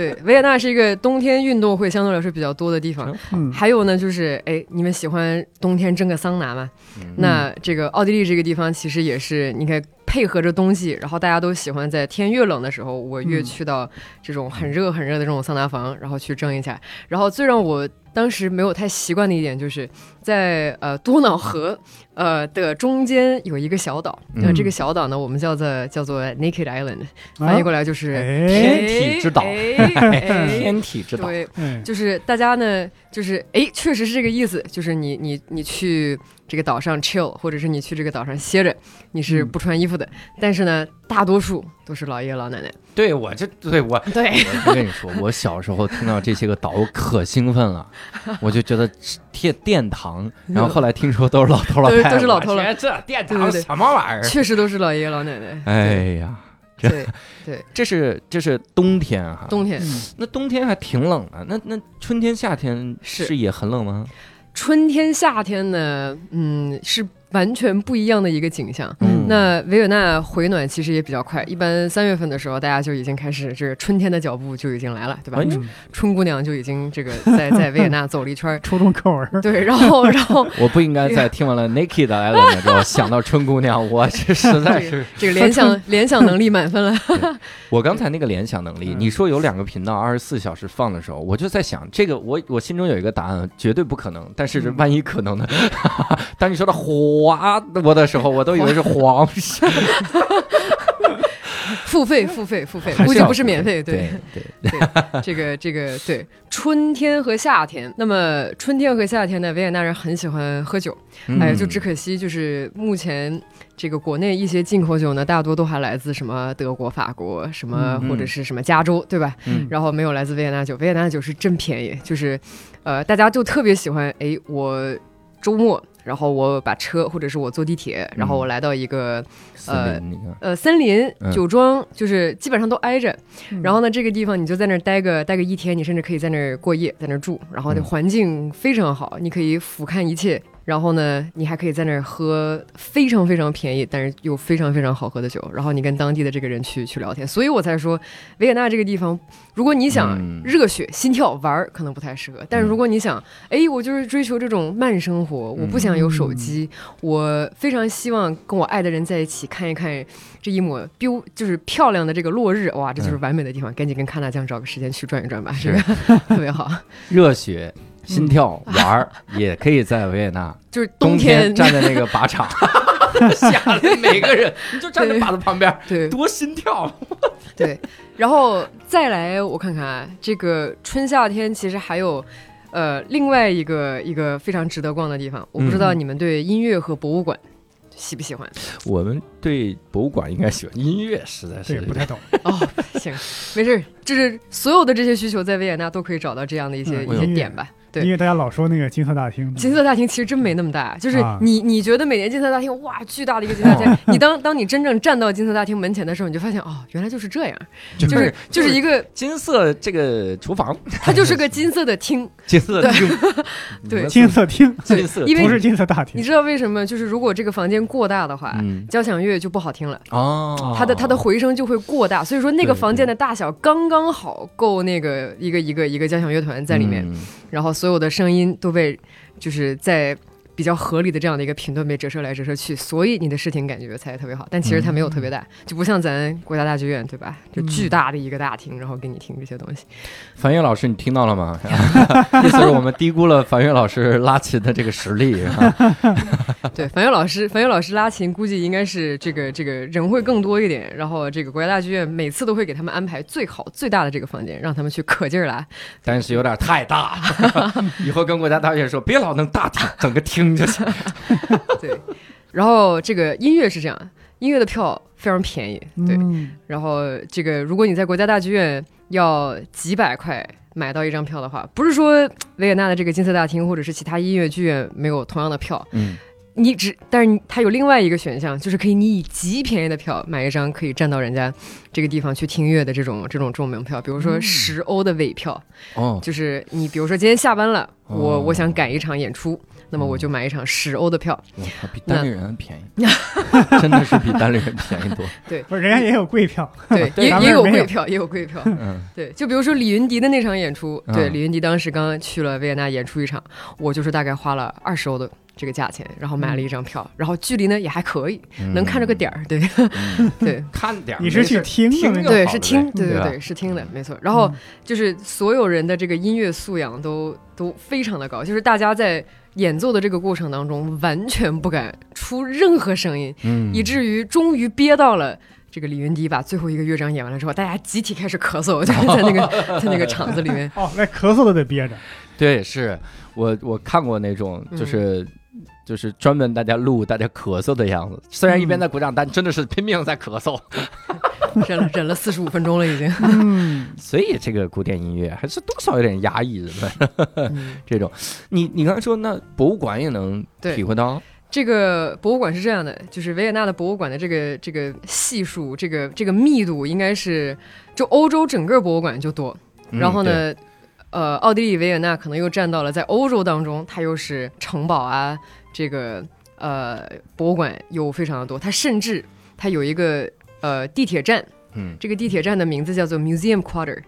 对，维也纳是一个冬天运动会相对来说比较多的地方。嗯，还有呢，就是哎，你们喜欢冬天蒸个桑拿吗？嗯那这个奥地利这个地方其实也是，你看配合着冬季，然后大家都喜欢在天越冷的时候，我越嗯去到这种很热很热的这种桑拿房，然后去蒸一下。然后最让我当时没有太习惯的一点，就是在呃多瑙河呃的中间有一个小岛，那嗯这个小岛呢，我们叫做叫做 Naked Island，翻译过来就是哎，天体之岛。天体之岛，对，哎，就是大家呢，就是哎，确实是这个意思，就是你你你去这个岛上 chill，或者是你去这个岛上歇着，你是嗯不穿衣服的。但是呢，大多数都是老爷爷老奶奶。对我这对我 对，我跟你说，我小时候听到这些个岛，我可兴奋了，我就觉得殿殿堂，然后后来听说都是老头老都是太太，都是老头老太太这殿堂什么玩意儿？确实都是老爷爷老奶奶。哎呀，这对对，这是这是冬天哈，冬天、嗯那冬天还挺冷啊，那那春天夏天是是也很冷吗？春天、夏天呢，嗯，是完全不一样的一个景象。嗯那维也纳回暖其实也比较快，一般三月份的时候，大家就已经开始这个春天的脚步就已经来了，对吧？春姑娘就已经这个在在维也纳走了一圈儿，初中课文，对，然后然后 我不应该在听完了 Niki 的 Island 之后想到春姑娘，我这实在是，这个联想联想能力满分了。我刚才那个联想能力，嗯你说有两个频道二十四小时放的时候，我就在想，这个我我心中有一个答案，绝对不可能，但是嗯万一可能呢？当你说到花我的时候，我都以为是黄鳝，付费付费付费，估计不是免费。对对，对，这个这个对，春天和夏天。那么春天和夏天呢，维也纳人很喜欢喝酒。哎呀，嗯就只可惜就是目前这个国内一些进口酒呢，大多都还来自什么德国、法国，什么嗯或者是什么加州，对吧？嗯然后没有来自维也纳酒，维也纳酒是真便宜，就是，呃，大家就特别喜欢，哎，我周末，然后我把车或者是我坐地铁，然后我来到一个森林，你看，呃森林嗯酒庄，就是基本上都挨着。嗯然后呢，这个地方你就在那儿待个待个一天，你甚至可以在那儿过夜，在那儿住，然后那嗯环境非常好，你可以俯瞰一切。然后呢，你还可以在那儿喝非常非常便宜，但是又非常非常好喝的酒。然后你跟当地的这个人去去聊天，所以我才说维也纳这个地方，如果你想嗯热血、心跳、玩儿，可能不太适合。但是如果你想，哎，我就是追求这种慢生活，我不想有手机，我非常希望跟我爱的人在一起，看一看这一抹 biu 就是漂亮的这个落日，哇，这就是完美的地方，赶紧跟卡纳酱找个时间去转一转吧，这个 特别好。热血。心跳玩儿也可以在维也纳，就是冬天站在那个靶场，下来每个人 你就站在靶子旁边，对多心跳。对，然后再来我看看啊，这个春夏天其实还有。呃，另外一个一个非常值得逛的地方，我不知道嗯你们对音乐和博物馆喜不喜欢？我们对博物馆应该喜欢音乐，实在是不太懂，哦，行，没事儿，就是所有的这些需求在维也纳都可以找到这样的一些、嗯一些点吧。对。因为大家老说那个金色大厅，金色大厅其实真没那么大，就是啊。你你觉得每年金色大厅哇巨大的一个金色大厅，你当当你真正站到金色大厅门前的时候，你就发现哦，原来就是这样，就是就是一个金色这个厨房，它就是个金色的厅，金色厅，对。金色厅，金色因为不是金色大厅，你知道为什么？就是如果这个房间过大的话，嗯。交响乐就不好听了，哦，它的它的回声就会过大，所以说那个房间的大小刚刚好够那个一个一个一个交响乐团在里面，嗯然后所有的声音都被就是在比较合理的这样的一个频段被折射来折射去，所以你的视听感觉才特别好。但其实它没有特别大，就不像咱国家大剧院对吧？就巨大的一个大厅，然后给你听这些东西。樊跃老师，你听到了吗？意思是我们低估了樊跃老师拉琴的这个实力啊。对，樊跃老师，樊跃老师拉琴估计应该是这个这个人会更多一点。然后这个国家大剧院每次都会给他们安排最好最大的这个房间，让他们去可劲儿拉。但是有点太大，以后跟国家大剧院说，别老弄大厅，整个厅就行。对，然后这个音乐是这样，音乐的票非常便宜，对。嗯然后这个，如果你在国家大剧院要几百块买到一张票的话，不是说维也纳的这个金色大厅或者是其他音乐剧院没有同样的票，嗯，你只，但是你它有另外一个选项，就是可以你以极便宜的票买一张可以站到人家这个地方去听乐的这种这种这种门票，比如说十欧的尾票，哦，就是你比如说今天下班了，我哦我想赶一场演出。那么我就买一场十欧的票。比单立人便宜，真的是比单立人便宜多。对不是人家也有贵票，对，也也有贵票，也有贵票。嗯，对，就比如说李云迪的那场演出，对，嗯李云迪当时刚刚去了维也纳演出一场，我就是大概花了二十欧的这个价钱，然后买了一张票，然后距离呢也还可以，能看着个点儿，对嗯 对。看点儿。你是去听的对，是听，对对对，是听的，没错。然后嗯就是所有人的这个音乐素养都都非常的高，就是大家在演奏的这个过程当中，完全不敢出任何声音，嗯以至于终于憋到了。这个李云迪把最后一个乐章演完了之后，大家集体开始咳嗽，就是在那个 在那个场子里面。哦，那咳嗽都得憋着。对，是我我看过那种，嗯就是、就是专门大家录大家咳嗽的样子，虽然一边嗯在鼓掌，但真的是拼命在咳嗽。忍了忍了四十五分钟了，已经。嗯，所以这个古典音乐还是多少有点压抑人们嗯 这种。你你刚才说那博物馆也能体会到，这个博物馆是这样的，就是维也纳的博物馆的这个这个系数，这个这个密度应该是就欧洲整个博物馆就多。嗯然后？对呢，呃，奥地利维也纳可能又占到了在欧洲当中，它又是城堡啊，这个呃博物馆有非常的多。它甚至它有一个呃地铁站，嗯这个地铁站的名字叫做 Museum Quarter，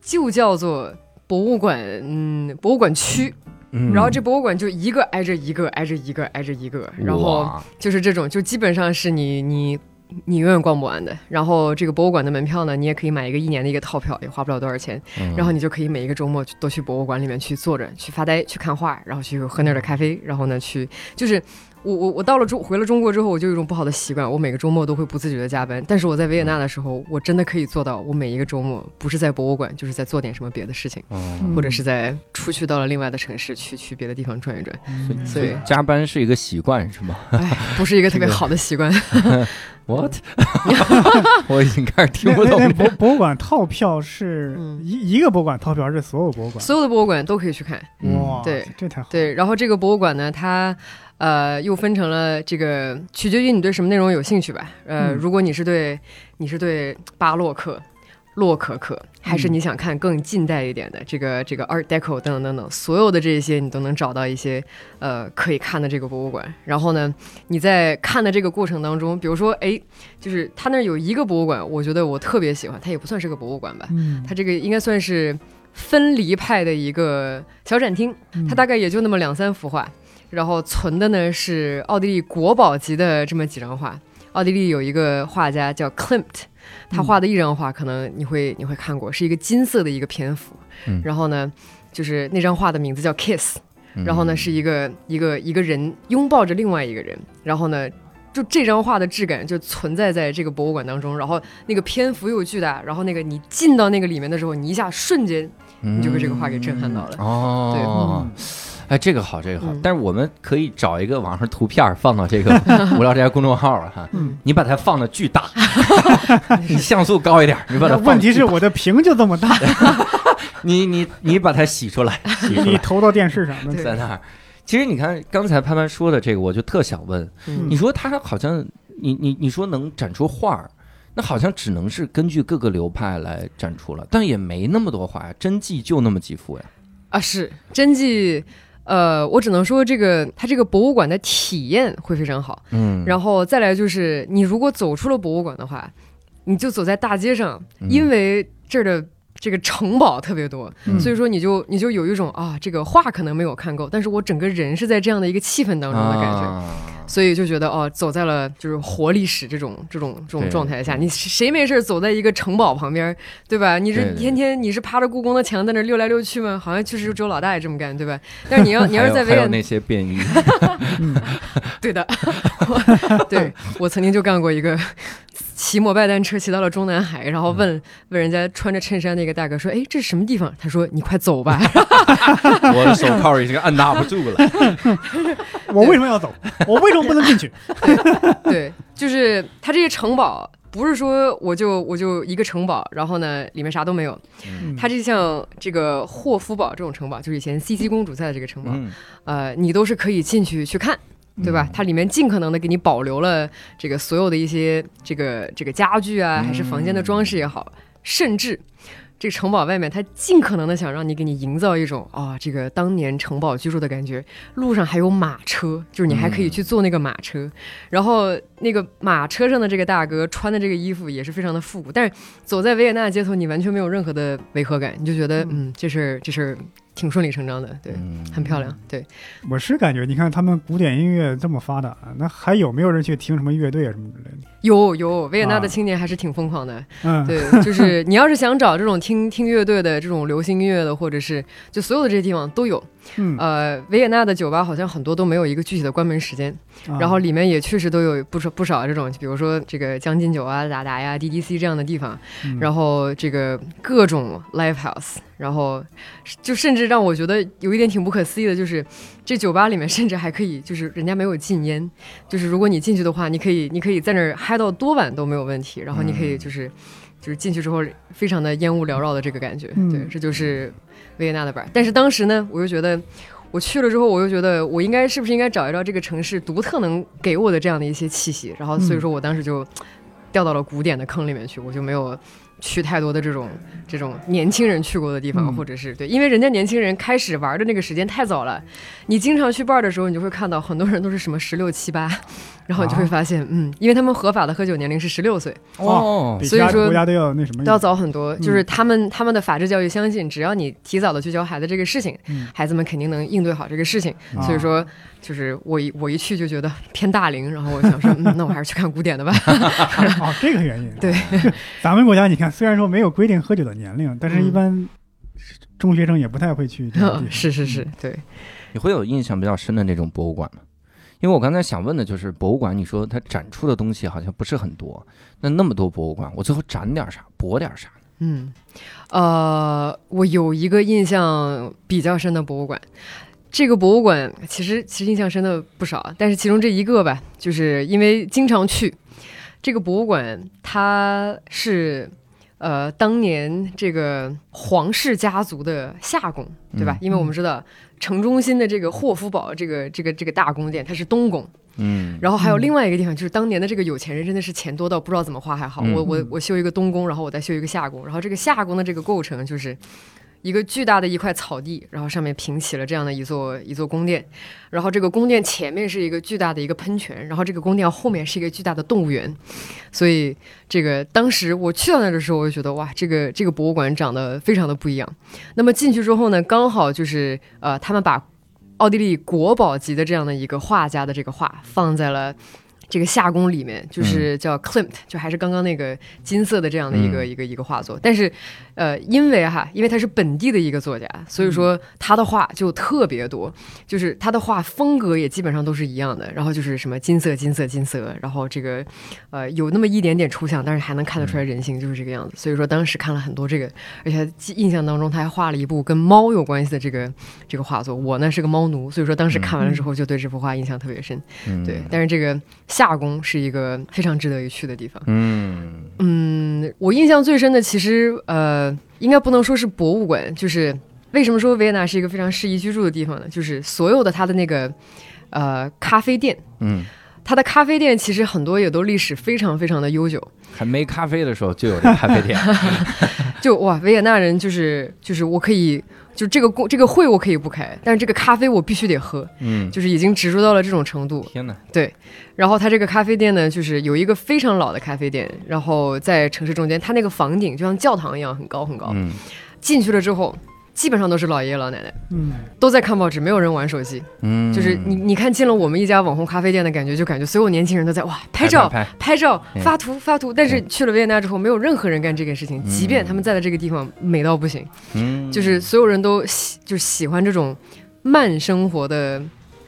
就叫做博物馆嗯博物馆区。嗯然后这博物馆就一个挨着一个，挨着一个，挨着一个，然后就是这种，就基本上是你你你永远逛不完的。然后这个博物馆的门票呢，你也可以买一个一年的一个套票，也花不了多少钱。嗯然后你就可以每一个周末去都去博物馆里面去坐着，去发呆，去看画，然后去喝那儿的咖啡，然后呢去就是。我我我到了中回了中国之后，我就有一种不好的习惯，我每个周末都会不自觉的加班。但是我在维也纳的时候，我真的可以做到，我每一个周末不是在博物馆，就是在做点什么别的事情，嗯或者是在出去到了另外的城市去去别的地方转一转。嗯所以加班是一个习惯是吗哎，不是一个特别好的习惯。What？我已经开始听不懂了。博博物馆套票是嗯一一个博物馆套票，还是所有博物馆？所有的博物馆都可以去看。嗯哇，对这太好。对，然后这个博物馆呢，它呃又分成了这个，取决于你对什么内容有兴趣吧。呃，嗯如果你是对你是对巴洛克。洛可可，还是嗯你想看更近代一点的、这个这个 Art Deco 等等等等，所有的这些你都能找到一些呃可以看的这个博物馆。然后呢，你在看的这个过程当中，比如说哎，就是他那儿有一个博物馆，我觉得我特别喜欢，它也不算是个博物馆吧，嗯，它这个应该算是分离派的一个小展厅，嗯它大概也就那么两三幅画，然后存的呢是奥地利国宝级的这么几张画。奥地利有一个画家叫 Klimt，他画的一张画可能你会你会看过，是一个金色的一个篇幅，嗯然后呢，就是那张画的名字叫 Kiss，嗯然后呢是一个一个一个人拥抱着另外一个人，然后呢。就这张画的质感就存在在这个博物馆当中，然后那个篇幅又巨大，然后那个你进到那个里面的时候，你一下瞬间嗯你就被这个画给震撼到了。哦。哎，这个好，这个好，嗯但是我们可以找一个网上图片放到这个 无聊斋公众号啊哈，嗯你把它放的巨大，你像素高一点，你把它问题是我的屏就这么大，你你你把它洗出来，洗出来你投到电视上，在那儿。其实你看刚才潘潘说的这个，我就特想问，嗯你说他好像你你你说能展出画儿，那好像只能是根据各个流派来展出了，但也没那么多画呀，真迹就那么几幅呀。啊，是真迹。呃，我只能说这个它这个博物馆的体验会非常好，嗯。然后再来就是你如果走出了博物馆的话，你就走在大街上，嗯。因为这儿的这个城堡特别多，嗯。所以说你就你就有一种啊，这个画可能没有看够，但是我整个人是在这样的一个气氛当中的感觉。啊所以就觉得哦，走在了就是活历史这种这种这种状态下，你谁没事走在一个城堡旁边，对吧？你是天天你是趴着故宫的墙在那溜来溜去吗？好像确实只有老大爷这么干，对吧？但是你要 你要是在维也那些便衣，对的，对我曾经就干过一个骑摩拜单车骑到了中南海，然后问问人家穿着衬衫那个大哥说：“哎，这是什么地方？”他说：“你快走吧。我的手铐已经按捺不住了。我为什么要走？我为什么不能进去？” 对，就是它这些城堡。不是说我就我就一个城堡，然后呢里面啥都没有。嗯它就像这个霍夫堡这种城堡，就是以前茜茜公主在的这个城堡，嗯，呃，你都是可以进去去看，对吧？它里面尽可能的给你保留了这个所有的一些这个这个家具啊，还是房间的装饰也好，甚至这个城堡外面，他尽可能的想让你给你营造一种啊、这个当年城堡居住的感觉。路上还有马车，就是你还可以去坐那个马车，然后那个马车上的这个大哥穿的这个衣服也是非常的复古，但是走在维也纳街头，你完全没有任何的违和感，你就觉得嗯，这事儿这事儿挺顺理成章的，对，嗯很漂亮，对。我是感觉，你看他们古典音乐这么发达，那还有没有人去听什么乐队啊什么之类的？有有，维也纳的啊青年还是挺疯狂的。嗯，对，就是你要是想找这种听听乐队的、这种流行音乐的，或者是就所有的这些地方都有。嗯，呃，维也纳的酒吧好像很多都没有一个具体的关门时间，啊。然后里面也确实都有不少不少这种，比如说这个将进酒啊、达达呀、DDC 这样的地方，嗯。然后这个各种 live house，然后就甚至让我觉得有一点挺不可思议的，就是这酒吧里面甚至还可以，就是人家没有禁烟，就是如果你进去的话，你可以你可以在那儿嗨到多晚都没有问题，然后你可以嗯。就是。就是进去之后，非常的烟雾缭绕的这个感觉，嗯。对，这就是维也纳的 bar。但是当时呢，我又觉得，我去了之后，我又觉得我应该是不是应该找一找这个城市独特能给我的这样的一些气息，然后所以说我当时就掉到了古典的坑里面去，我就没有去太多的这种这种年轻人去过的地方，嗯或者是对，因为人家年轻人开始玩的那个时间太早了，你经常去 bar 的时候，你就会看到很多人都是什么十六七八，然后你就会啊发现，嗯，因为他们合法的喝酒年龄是十六岁，哦比其他所以说国家都要那什么都要，早很多，嗯就是他们他们的法制教育相信，只要你提早的去教孩子这个事情，嗯孩子们肯定能应对好这个事情。啊所以说，就是我一我一去就觉得偏大龄，然后我想说，嗯，那我还是去看古典的吧。哦，这个原因。对，咱们国家你看，虽然说没有规定喝酒的年龄，但是嗯一般中学生也不太会去。是是是，对，你会有印象比较深的那种博物馆吗？因为我刚才想问的就是博物馆，你说它展出的东西好像不是很多，那那么多博物馆，我最后展点啥，博点啥？嗯，呃，我有一个印象比较深的博物馆。这个博物馆其实其实印象深的不少，但是其中这一个吧，就是因为经常去这个博物馆，它是呃当年这个皇室家族的夏宫，对吧？嗯。因为我们知道城中心的这个霍夫堡这个这个这个大宫殿，它是东宫，嗯，然后还有嗯。另外一个地方，就是当年的这个有钱人真的是钱多到不知道怎么花还好，嗯我我我修一个东宫，然后我再修一个夏宫，然后这个夏宫的这个构成就是一个巨大的一块草地，然后上面平起了这样的一座一座宫殿，然后这个宫殿前面是一个巨大的一个喷泉，然后这个宫殿后面是一个巨大的动物园，所以这个当时我去到那的时候，我就觉得哇，这个这个博物馆长得非常的不一样。那么进去之后呢，刚好就是呃，他们把奥地利国宝级的这样的一个画家的这个画放在了。这个夏宫里面就是叫 Klimt，、就还是刚刚那个金色的这样的一个、嗯。一个一个画作，但是，呃，因为哈，因为他是本地的一个作家，所以说他的画就特别多，就是他的画风格也基本上都是一样的，然后就是什么金色、金色、金色，然后这个呃有那么一点点抽象，但是还能看得出来人性就是这个样子。所以说当时看了很多这个，而且记印象当中他还画了一部跟猫有关系的这个这个画作。我呢是个猫奴，所以说当时看完了之后就对这幅画印象特别深。嗯。对，但是这个夏宫是一个非常值得一去的地方。嗯嗯，我印象最深的其实呃，应该不能说是博物馆，就是为什么说维也纳是一个非常适宜居住的地方呢？就是所有的它的那个呃咖啡店，嗯，它的咖啡店其实很多也都历史非常非常的悠久。还没咖啡的时候就有这咖啡店，就哇，维也纳人就是就是我可以就这个公这个会我可以不开，但是这个咖啡我必须得喝，嗯，就是已经执着到了这种程度。天哪，对，然后他这个咖啡店呢，就是有一个非常老的咖啡店，然后在城市中间，它那个房顶就像教堂一样很高很高。嗯进去了之后，基本上都是老爷爷老奶奶，嗯，都在看报纸，没有人玩手机。嗯，就是你你看进了我们一家网红咖啡店的感觉，就感觉所有年轻人都在哇拍照。拍拍。照嗯发图发图，但是嗯去了维也纳之后，没有任何人干这个事情，即便他们在的这个地方美到不行，嗯，就是所有人都喜就是喜欢这种慢生活的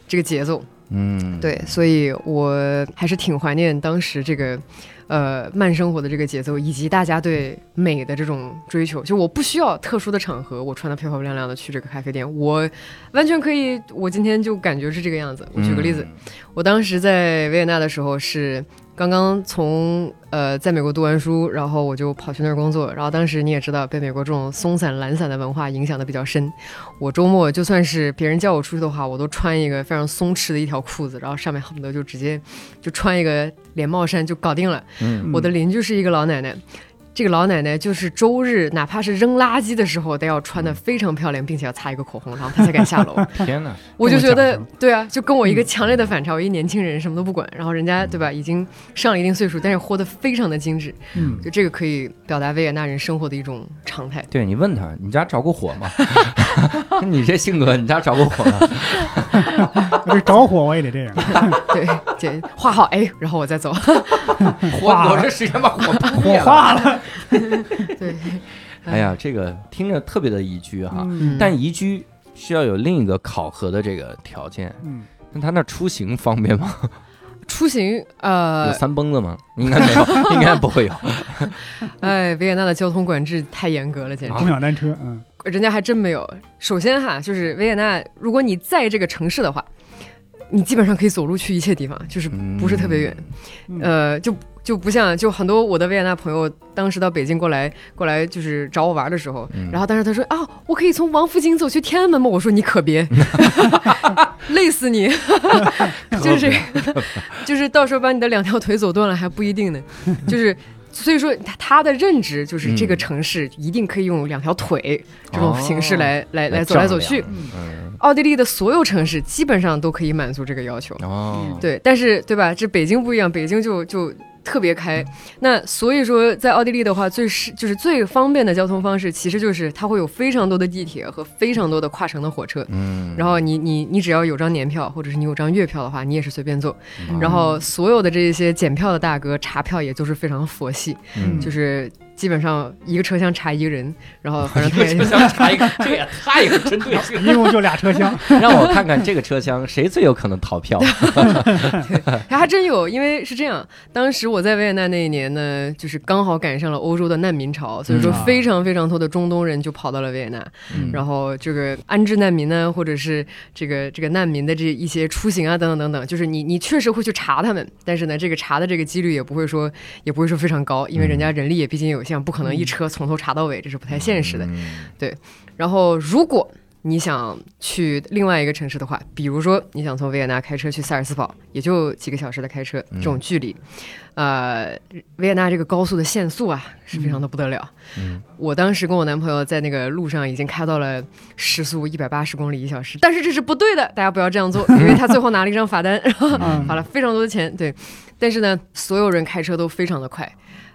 这个节奏，嗯，对，所以我还是挺怀念当时这个，呃，慢生活的这个节奏，以及大家对美的这种追求。就我不需要特殊的场合，我穿的漂漂亮亮的去这个咖啡店，我完全可以。我今天就感觉是这个样子。我举个例子，我当时在维也纳的时候是刚刚从呃在美国读完书，然后我就跑去那儿工作。然后当时你也知道，被美国这种松散懒散的文化影响的比较深。我周末就算是别人叫我出去的话，我都穿一个非常松弛的一条裤子，然后上面恨不得就直接就穿一个连帽衫就搞定了。嗯我的邻居是一个老奶奶。这个老奶奶就是周日，哪怕是扔垃圾的时候，都要穿的非常漂亮，并且要擦一个口红，然后她才敢下楼。天哪，我就觉得对啊，就跟我一个强烈的反差。我一年轻人什么都不管，然后人家对吧，已经上了一定岁数，但是活得非常的精致。嗯，就这个可以表达维也纳人生活的一种常态。对你问他，你家着过火吗？你这性格，你家着过火吗？这着火我也得这样，对，这画好哎，然后我再走。火我这时间把火扑火灭了。化了。对，哎呀，这个听着特别的宜居哈，嗯但宜居需要有另一个考核的这个条件。嗯，那他那出行方便吗？出行呃有呃，三蹦子吗？应该没有，应该不会有。哎，维也纳的交通管制太严格了，简直。共享单车，嗯人家还真没有。首先哈，就是维也纳，如果你在这个城市的话，你基本上可以走路去一切地方，就是不是特别远。嗯呃，就就不像就很多我的维也纳朋友，当时到北京过来过来就是找我玩的时候，嗯然后当时他说啊，我可以从王府井走去天安门吗？我说你可别，累死你，就是就是到时候把你的两条腿走断了还不一定呢，就是。所以说，他他的认知就是这个嗯。城市一定可以用两条腿这种形式哦。来、来来来走来走去。奥地利的所有城市基本上都可以满足这个要求。哦，对，但是对吧？这北京不一样，北京就就特别开。那所以说，在奥地利的话，最是就是最方便的交通方式，其实就是它会有非常多的地铁和非常多的跨城的火车。嗯，然后你你你只要有张年票，或者是你有张月票的话，你也是随便坐。嗯然后所有的这些检票的大哥查票也都是非常佛系，嗯就是基本上一个车厢查一个人，然后反正 他也车厢查一个，这也太有针对性了。一共就俩车厢，让我看看这个车厢谁最有可能逃票。还还真有，因为是这样，当时我在维也纳那一年呢，就是刚好赶上了欧洲的难民潮，所以说嗯非常非常多的中东人就跑到了维也纳，嗯然后这个安置难民呢，或者是这个这个难民的这一些出行啊等等等等，就是你你确实会去查他们，但是呢，这个查的这个几率也不会说也不会说非常高，因为人家人力也毕竟有限，不可能一车从头查到尾，这是不太现实的。对然后，如果你想去另外一个城市的话，比如说你想从维也纳开车去萨尔斯堡，也就几个小时的开车嗯这种距离，呃，维也纳这个高速的限速啊是非常的不得了。嗯我当时跟我男朋友在那个路上已经开到了时速一百八十公里一小时，但是这是不对的，大家不要这样做，因为他最后拿了一张罚单，然后嗯罚了非常多的钱。对，但是呢，所有人开车都非常的快，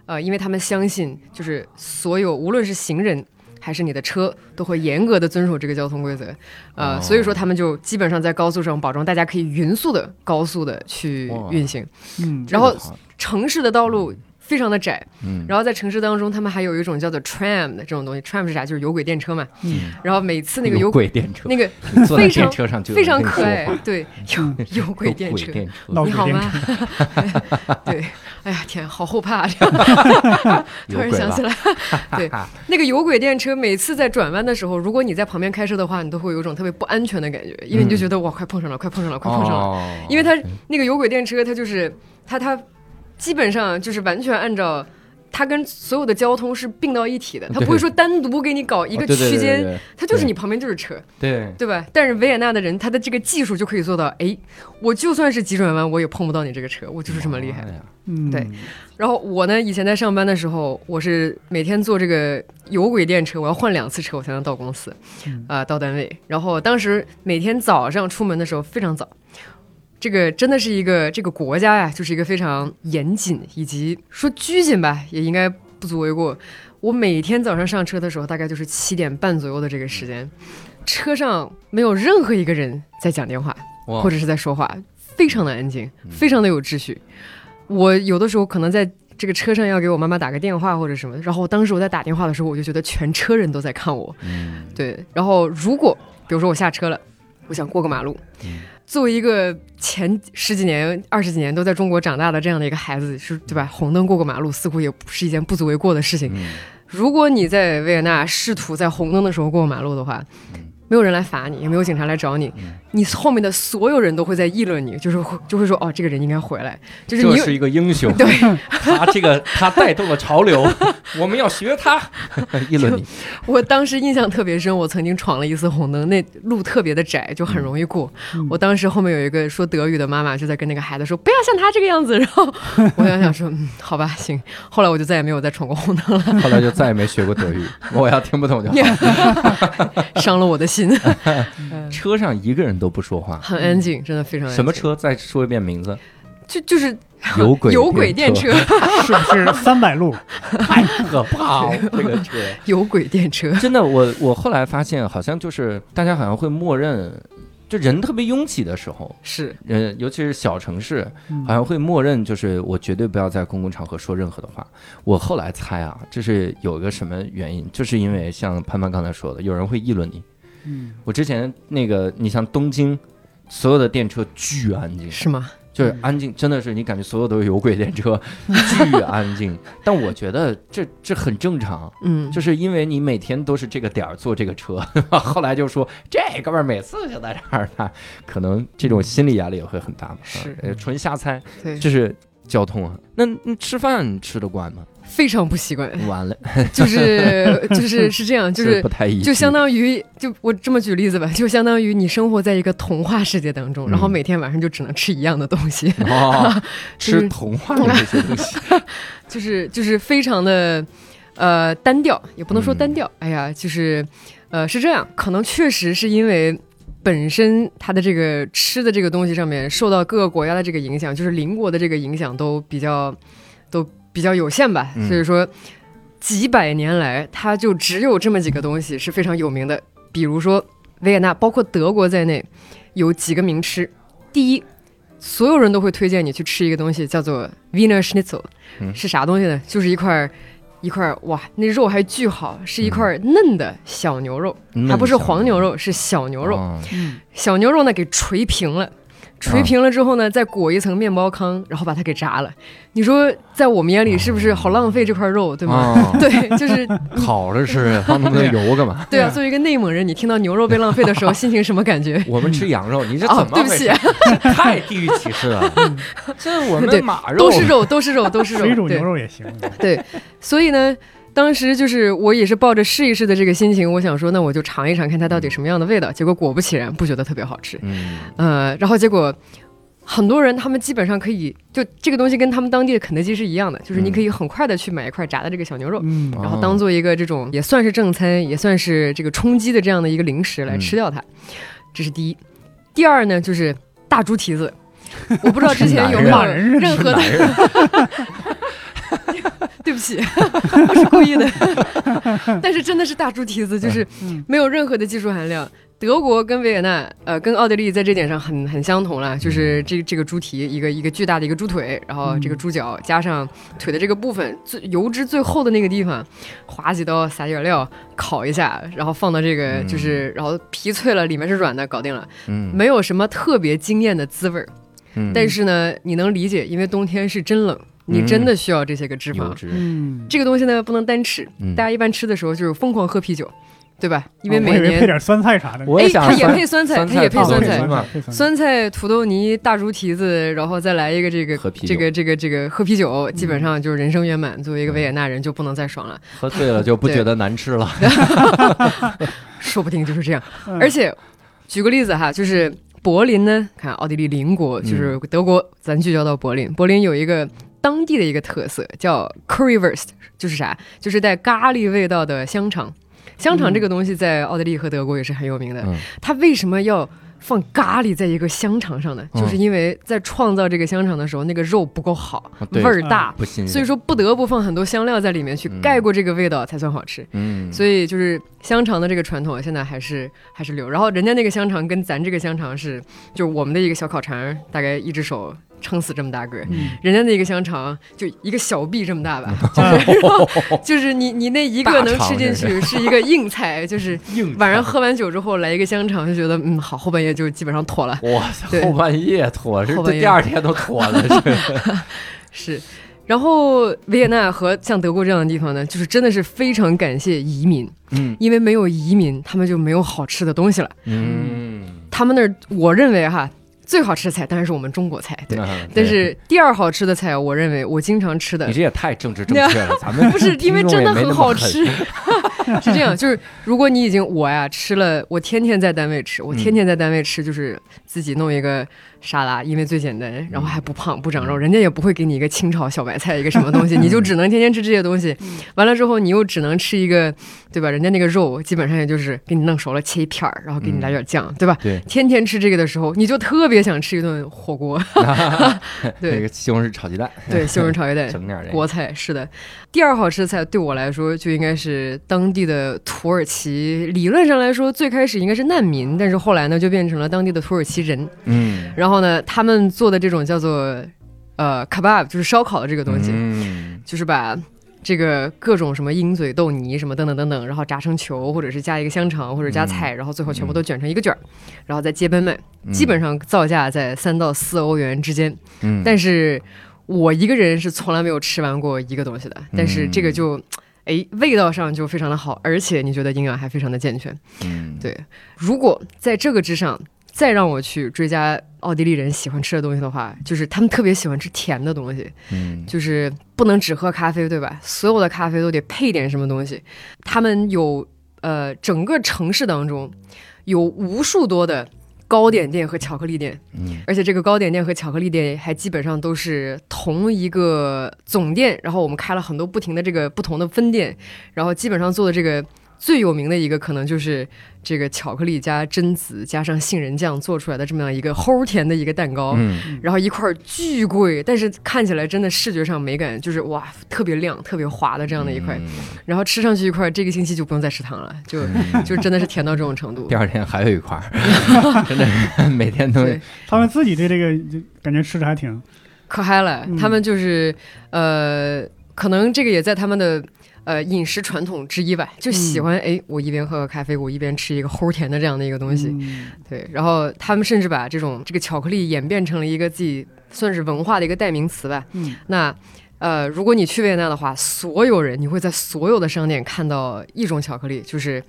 呃，因为他们相信，就是所有无论是行人还是你的车，都会严格的遵守这个交通规则，呃，哦所以说他们就基本上在高速上保证大家可以匀速的、高速的去运行。嗯，然后城市的道路非常的窄，嗯。然后在城市当中，他们还有一种叫做 tram 的这种东西，tram 是啥？就是有轨电车嘛。嗯。然后每次那个有轨电车，那个坐在非常电车上就非常可爱，对，嗯。有有轨电车。你好吗？对，哎呀天，好后怕！突然想起来，对，那个有轨电车每次在转弯的时候，如果你在旁边开车的话，你都会有一种特别不安全的感觉，因为你就觉得、哇，快碰上了，快碰上了，快碰上了。哦。因为它那个有轨电车，它就是它它基本上就是完全按照。它跟所有的交通是并到一体的，它不会说单独给你搞一个哦对对对区间，对它就是你旁边就是车，对对吧？但是维也纳的人，他的这个技术就可以做到，哎，我就算是急转弯，我也碰不到你这个车，我就是这么厉害妈。呀嗯，对然后我呢，以前在上班的时候，我是每天坐这个有轨电车，我要换两次车我才能到公司，啊、嗯到单位。然后当时每天早上出门的时候非常早，这个真的是一个这个国家呀，就是一个非常严谨以及说拘谨吧，也应该不足为过。我每天早上上车的时候，大概就是七点半左右的这个时间，车上没有任何一个人在讲电话，或者是在说话，非常的安静，非常的有秩序。我有的时候可能在这个车上要给我妈妈打个电话或者什么，然后当时我在打电话的时候，我就觉得全车人都在看我。嗯对，然后如果比如说我下车了，我想过个马路，作为一个前十几年、二十几年都在中国长大的这样的一个孩子，是对吧？红灯过个马路似乎也不是一件不足为过的事情。嗯如果你在维也纳试图在红灯的时候过马路的话，没有人来罚你，也没有警察来找你，你后面的所有人都会在议论你，就是会就会说哦，这个人应该回来，就是你这是一个英雄，对他这个他带动了潮流，我们要学他，议论你，我当时印象特别深，我曾经闯了一次红灯，那路特别的窄，就很容易过。嗯我当时后面有一个说德语的妈妈就在跟那个孩子说，不要像他这个样子。然后 我想想说，嗯，好吧，行。后来我就再也没有再闯过红灯了，后来就再也没学过德语，我要听不懂就好。伤了我的心。车上一个人都不说话，很安静，真的非常。什么？车？再说一遍名字。就就是有轨有轨电车，是不是三百路？太 可怕了，这个车。有轨电车。真的，我我后来发现，好像就是大家好像会默认，就人特别拥挤的时候，是，呃，尤其是小城市，嗯好像会默认就是我绝对不要在公共场合说任何的话。我后来猜啊，这是有一个什么原因，就是因为像潘潘刚才说的，有人会议论你。嗯，我之前那个，你像东京，所有的电车巨安静，是吗？就是安静，真的是你感觉所有都是有轨电车，巨安静。但我觉得这这很正常，嗯，就是因为你每天都是这个点儿坐这个车，后来就说这哥们儿每次就在这儿呢，可能这种心理压力也会很大嘛。是呃，纯瞎猜，对，这是交通啊。那你吃饭吃得惯吗？非常不习惯，完了，就是就是 是这样，就是这不太一致，就相当于，就我这么举例子吧，就相当于你生活在一个童话世界当中，嗯。然后每天晚上就只能吃一样的东西，吃童话的那些东西，就是就是非常的呃单调，也不能说单调，哎呀，就是呃是这样，可能确实是因为。本身它的这个吃的这个东西上面受到各个国家的这个影响，就是邻国的这个影响都比较都比较有限吧，嗯所以说几百年来它就只有这么几个东西是非常有名的，比如说维也纳，包括德国在内有几个名吃，第一。所有人都会推荐你去吃一个东西，叫做 Wiener Schnitzel，、嗯是啥东西呢？就是一块儿一块儿哇，那肉还巨好，是一块儿嫩的小牛肉，还不是黄牛肉，是小牛肉。哦小牛肉呢给锤平了，捶平了之后呢，再裹一层面包糠，然后把它给炸了。你说在我们眼里是不是好浪费这块肉，对吗？哦 对，就是 烤着吃，放那么多油干嘛？对啊。作为一个内蒙人，你听到牛肉被浪费的时候，心情什么感觉？我们吃羊肉，你这哦怎，么对不起？，这太地域歧视了。这我对们马肉都是肉，都是肉，都是肉。水煮牛肉也行。对，所以呢，当时就是我也是抱着试一试的这个心情，我想说，那我就尝一尝，看它到底什么样的味道。结果果不其然，不觉得特别好吃。嗯，呃，然后结果很多人他们基本上可以，就这个东西跟他们当地的肯德基是一样的，就是你可以很快的去买一块炸的这个小牛肉。嗯，然后当做一个这种也算是正餐，也算是这个充饥的这样的一个零食来吃掉它，这是第一。第二呢，就是大猪蹄子，我不知道之前有没有任何的人 对不起，不是故意的。但是真的是大猪蹄子，就是嗯。没有任何的技术含量。德国跟维也纳，呃，跟奥地利在这点上很很相同了，就是这这个猪蹄，一个一个巨大的一个猪腿，然后这个猪脚加上腿的这个部分，最油脂最厚的那个地方，划几刀，撒点料，烤一下，然后放到这个就是，然后皮脆了，里面是软的，搞定了，嗯。没有什么特别惊艳的滋味儿。嗯。但是呢，你能理解，因为冬天是真冷，你真的需要这些个脂肪。嗯，这个东西呢不能单吃，嗯。大家一般吃的时候就是疯狂喝啤酒，对吧？因为每年、配点酸菜啥的。我也哎，它也配酸菜，酸它也配酸菜。酸菜、土豆泥、大猪蹄子，然后再来一个这个这个这个这个喝啤酒，基本上就是人生圆满。作为一个维也纳人，就不能再爽了，喝醉了就不觉得难吃了。说不定就是这样。嗯。而且举个例子哈，就是柏林呢，看奥地利邻国，就是德国，咱聚焦到柏林，柏林有一个当地的一个特色叫 currywurst，就是啥？就是带咖喱味道的香肠。香肠这个东西在奥地利和德国也是很有名的。嗯它为什么要放咖喱在一个香肠上呢？嗯就是因为在创造这个香肠的时候，那个肉不够好，啊味儿大，所以说不得不放很多香料在里面去嗯盖过这个味道才算好吃。嗯，所以就是香肠的这个传统现在还是还是留，然后人家那个香肠跟咱这个香肠是，就是我们的一个小烤肠，大概一只手撑死这么大个儿，嗯。人家那个香肠就一个小臂这么大吧，就是 就是你你那一个能吃进去是一个硬菜，就是硬晚上喝完酒之后来一个香肠就觉得嗯好，后半夜就基本上妥了。哇塞，后半夜妥，这后半夜这第二天都妥了，这是，然后维也纳和像德国这样的地方呢，就是真的是非常感谢移民，嗯。因为没有移民，他们就没有好吃的东西了。嗯，他们那儿，我认为哈，最好吃的菜当然是我们中国菜，对。那但是第二好吃的菜，我认为我经常吃的你这也太政治正确了，咱们不是 因为真的很好吃，是这样，就是如果你已经我呀吃了，我天天在单位吃，我天天在单位吃，就是自己弄一个沙拉，因为最简单，然后还不胖不长肉，人家也不会给你一个清炒小白菜一个什么 东西，你就只能天天吃这些东西，完了之后你又只能吃一个，对吧？人家那个肉基本上也就是给你弄熟了切一片儿，然后给你来点酱，对吧？对。天天吃这个的时候，你就特别想吃一顿火锅，对。那个西红柿炒鸡蛋，对，西红柿炒鸡蛋，整点国菜是的，第二好吃的菜对我来说就应该是当地的土耳其。理论上来说，最开始应该是难民，但是后来呢就变成了当地的土耳其人。嗯，然后呢，他们做的这种叫做呃 kebab，就是烧烤的这个东西，嗯。就是把。这个各种什么鹰嘴豆泥什么等等等等，然后炸成球，或者是加一个香肠，或者加菜，然后最后全部都卷成一个卷儿，然后再街边卖，基本上造价在三到四欧元之间。嗯，但是我一个人是从来没有吃完过一个东西的，但是这个就，哎，味道上就非常的好，而且你觉得营养还非常的健全。嗯。对，如果在这个之上再让我去追加奥地利人喜欢吃的东西的话，就是他们特别喜欢吃甜的东西，嗯就是不能只喝咖啡，对吧？所有的咖啡都得配点什么东西。他们有呃，整个城市当中有无数多的糕点店和巧克力店，嗯而且这个糕点店和巧克力店还基本上都是同一个总店，然后我们开了很多不停的这个不同的分店，然后基本上做的这个最有名的一个可能就是这个巧克力加榛子加上杏仁酱做出来的这么样一个齁甜的一个蛋糕，嗯。然后一块儿巨贵，但是看起来真的视觉上美感就是哇特别亮、特别滑的这样的一块，嗯。然后吃上去一块儿，这个星期就不用再吃糖了，就 就真的是甜到这种程度。第。二天还有一块儿，真的是每天都对，他们自己对这个就感觉吃的还挺，可嗨了，嗯。他们就是呃，可能这个也在他们的呃饮食传统之一吧，就喜欢哎，我一边喝个咖啡，我一边吃一个齁甜的这样的一个东西，嗯对，然后他们甚至把这种这个巧克力演变成了一个自己算是文化的一个代名词吧。嗯那呃，如果你去维也纳的话，所有人你会在所有的商店看到一种巧克力，就是。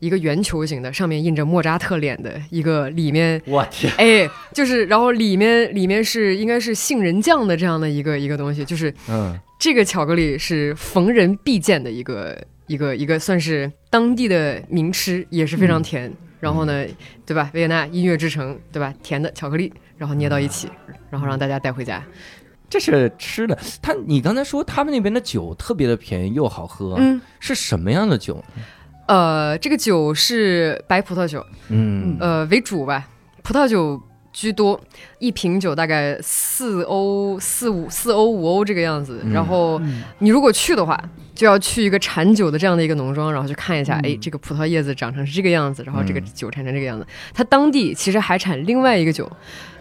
一个圆球形的，上面印着莫扎特脸的一个，里面我天，哎，就是，然后里面里面是应该是杏仁酱的这样的一个一个东西，就是嗯这个巧克力是逢人必见的一个一个一个算是当地的名吃，也是非常甜。然后呢，对吧？维也纳音乐之城，对吧？甜的巧克力，然后捏到一起，然后让大家带回家。这是吃的。他你刚才说他们那边的酒特别的便宜又好喝，嗯，是什么样的酒？呃，这个酒是白葡萄酒，嗯呃为主吧，葡萄酒居多，一瓶酒大概四欧、四五、四欧、五欧这个样子。嗯然后嗯你如果去的话，就要去一个产酒的这样的一个农庄，然后去看一下，嗯哎，这个葡萄叶子长成是这个样子，然后这个嗯酒产成这个样子。它当地其实还产另外一个酒，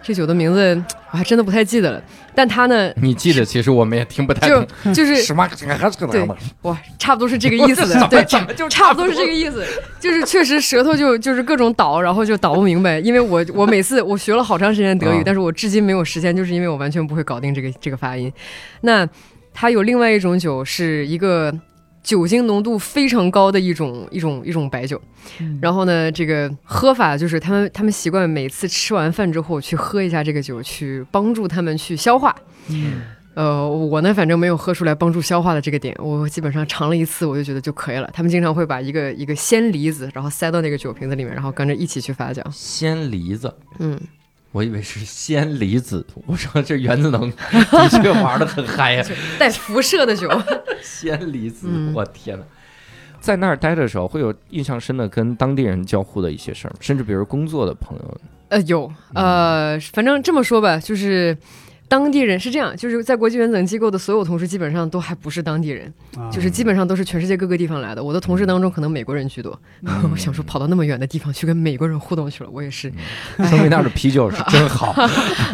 这酒的名字我还真的不太记得了，但它呢，你记得，其实我们也听不太懂。就是什么？还是个对嘛哇，差不多是这个意思的，对，就差不多是这个意思，就是确实舌头就就是各种倒，然后就倒不明白。因为我我每次我学了好长时间德语，啊但是我至今没有实现，就是因为我完全不会搞定这个这个发音。那它有另外一种酒，是一个酒精浓度非常高的一种一种一种白酒。嗯然后呢，这个喝法就是他们他们习惯每次吃完饭之后去喝一下这个酒，去帮助他们去消化。嗯呃，我呢，反正没有喝出来帮助消化的这个点，我基本上尝了一次，我就觉得就可以了。他们经常会把一个一个鲜梨子，然后塞到那个酒瓶子里面，然后跟着一起去发酵。鲜梨子，嗯，我以为是鲜离子。我说这原子能 的确玩的很嗨呀、带辐射的酒。鲜离子，嗯我天哪！在那儿待的时候，会有印象深的跟当地人交互的一些事儿，甚至比如工作的朋友。呃，有，呃，反正这么说吧，就是。当地人是这样，就是在国际原子能机构的所有同事基本上都还不是当地人，啊就是基本上都是全世界各个地方来的。我的同事当中可能美国人居多，我想说跑到那么远的地方去跟美国人互动去了，我也是。说明那儿的啤酒是真好。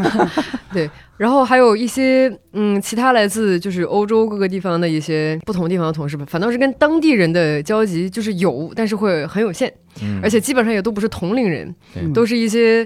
对然后还有一些嗯，其他来自就是欧洲各个地方的一些不同地方的同事吧，反倒是跟当地人的交集就是有，但是会很有限，嗯而且基本上也都不是同龄人，都是一些，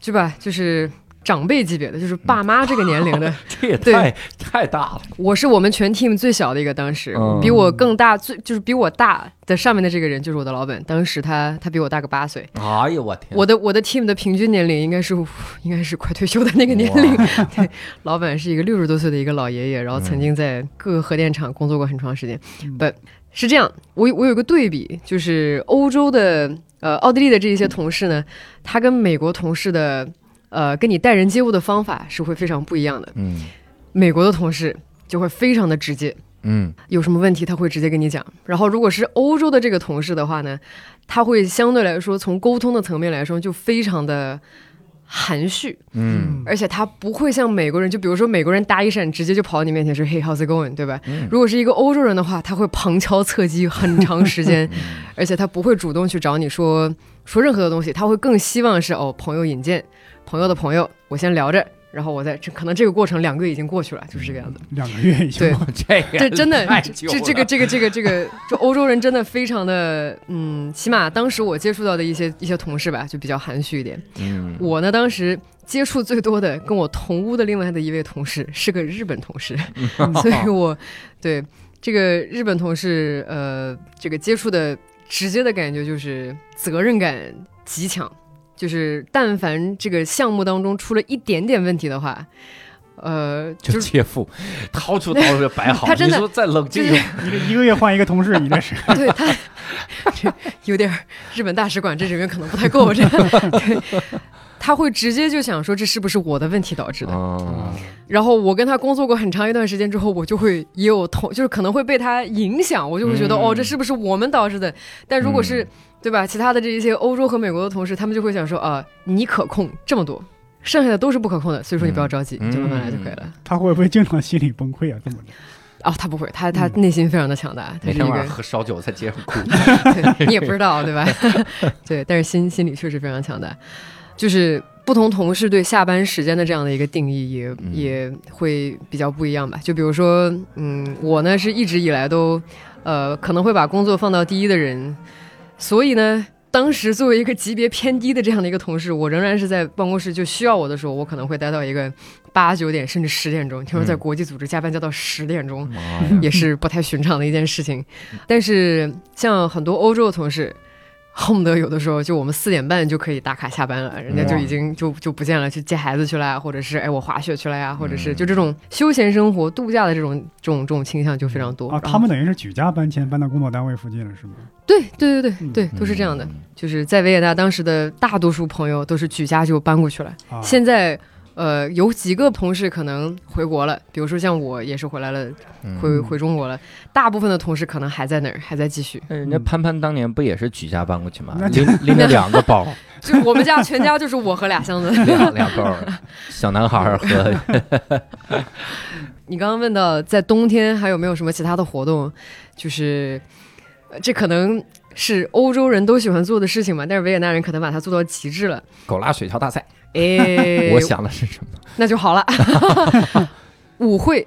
对吧？就是长辈级别的，就是爸妈这个年龄的。这也对太太大了。我是我们全 team 最小的一个，当时、嗯比我更大，最就是比我大的上面的这个人就是我的老板，当时他他比我大个八岁。哎呦我天！我的我的 team 的平均年龄应该是应该是快退休的那个年龄。对，老板是一个六十多岁的一个老爷爷，然后曾经在各个核电厂工作过很长时间。嗯不、是这样，我我有个对比，就是欧洲的呃奥地利的这一些同事呢，他跟美国同事的呃跟你待人接物的方法是会非常不一样的。嗯。美国的同事就会非常的直接，嗯。有什么问题他会直接跟你讲。然后如果是欧洲的这个同事的话呢，他会相对来说从沟通的层面来说就非常的含蓄，嗯。而且他不会像美国人，就比如说美国人搭一扇直接就跑到你面前说 Hey how's it going，对吧？嗯。如果是一个欧洲人的话，他会旁敲侧击很长时间，嗯。而且他不会主动去找你说说任何的东西，他会更希望是哦朋友引荐，朋友的朋友，我先聊着。然后我再这可能这个过程两个月已经过去了，就是这个样子。两个月已经对，这个这真的，这这这个这个这个这个，就欧洲人真的非常的，嗯，起码当时我接触到的一些一些同事吧，就比较含蓄一点。嗯我呢，当时接触最多的跟我同屋的另外的一位同事是个日本同事，所以我对这个日本同事，呃，这个接触的直接的感觉就是责任感极强，就是但凡这个项目当中出了一点点问题的话，呃，就就是切腹，掏出刀就摆好。他真的你说再冷静一点，一个一个月换一个同事，你这是 对他这有点日本大使馆这人员可能不太够，这样 对。他会直接就想说这是不是我的问题导致的？嗯然后我跟他工作过很长一段时间之后，我就会也有同，就是可能会被他影响，我就会觉得、嗯哦，这是不是我们导致的？但如果是、嗯对吧，其他的这一些欧洲和美国的同事，他们就会想说啊、你可控这么多，剩下的都是不可控的，所以说你不要着急，嗯就慢慢来就可以了。他会不会经常心理崩溃啊？这么着，哦，他不会，他他内心非常的强大，他每天是一个晚上喝烧酒在街上哭。对你也不知道，对吧？对，但是心心理确实非常强大，就是不同同事对下班时间的这样的一个定义也、嗯也会比较不一样吧。就比如说，嗯，我呢是一直以来都，呃，可能会把工作放到第一的人，所以呢。当时作为一个级别偏低的这样的一个同事，我仍然是在办公室就需要我的时候，我可能会待到一个八九点甚至十点钟。听说在嗯国际组织加班加到十点钟！也是不太寻常的一件事情。但是像很多欧洲的同事，恨不得有的时候就我们四点半就可以打卡下班了，人家就已经就就不见了，去接孩子去了呀，或者是哎我滑雪去了呀，或者是就这种休闲生活、度假的这种这种这种倾向就非常多啊，他们等于是举家搬迁搬到工作单位附近了，是吗？对对对对嗯对，都是这样的。嗯就是在维也纳，当时的大多数朋友都是举家就搬过去了。啊，现在呃有几个同事可能回国了，比如说像我也是回来了，嗯回回中国了。大部分的同事可能还在那儿，还在继续。那人家潘潘当年不也是举家搬过去吗？拎 拎着两个包，就我们家全家就是我和俩箱子。两两包，小男孩儿和你刚刚问到在冬天还有没有什么其他的活动，就是呃这可能是欧洲人都喜欢做的事情嘛，但是维也纳人可能把它做到极致了。狗拉雪橇大赛。哎，我想的是什么？那就好了。舞会，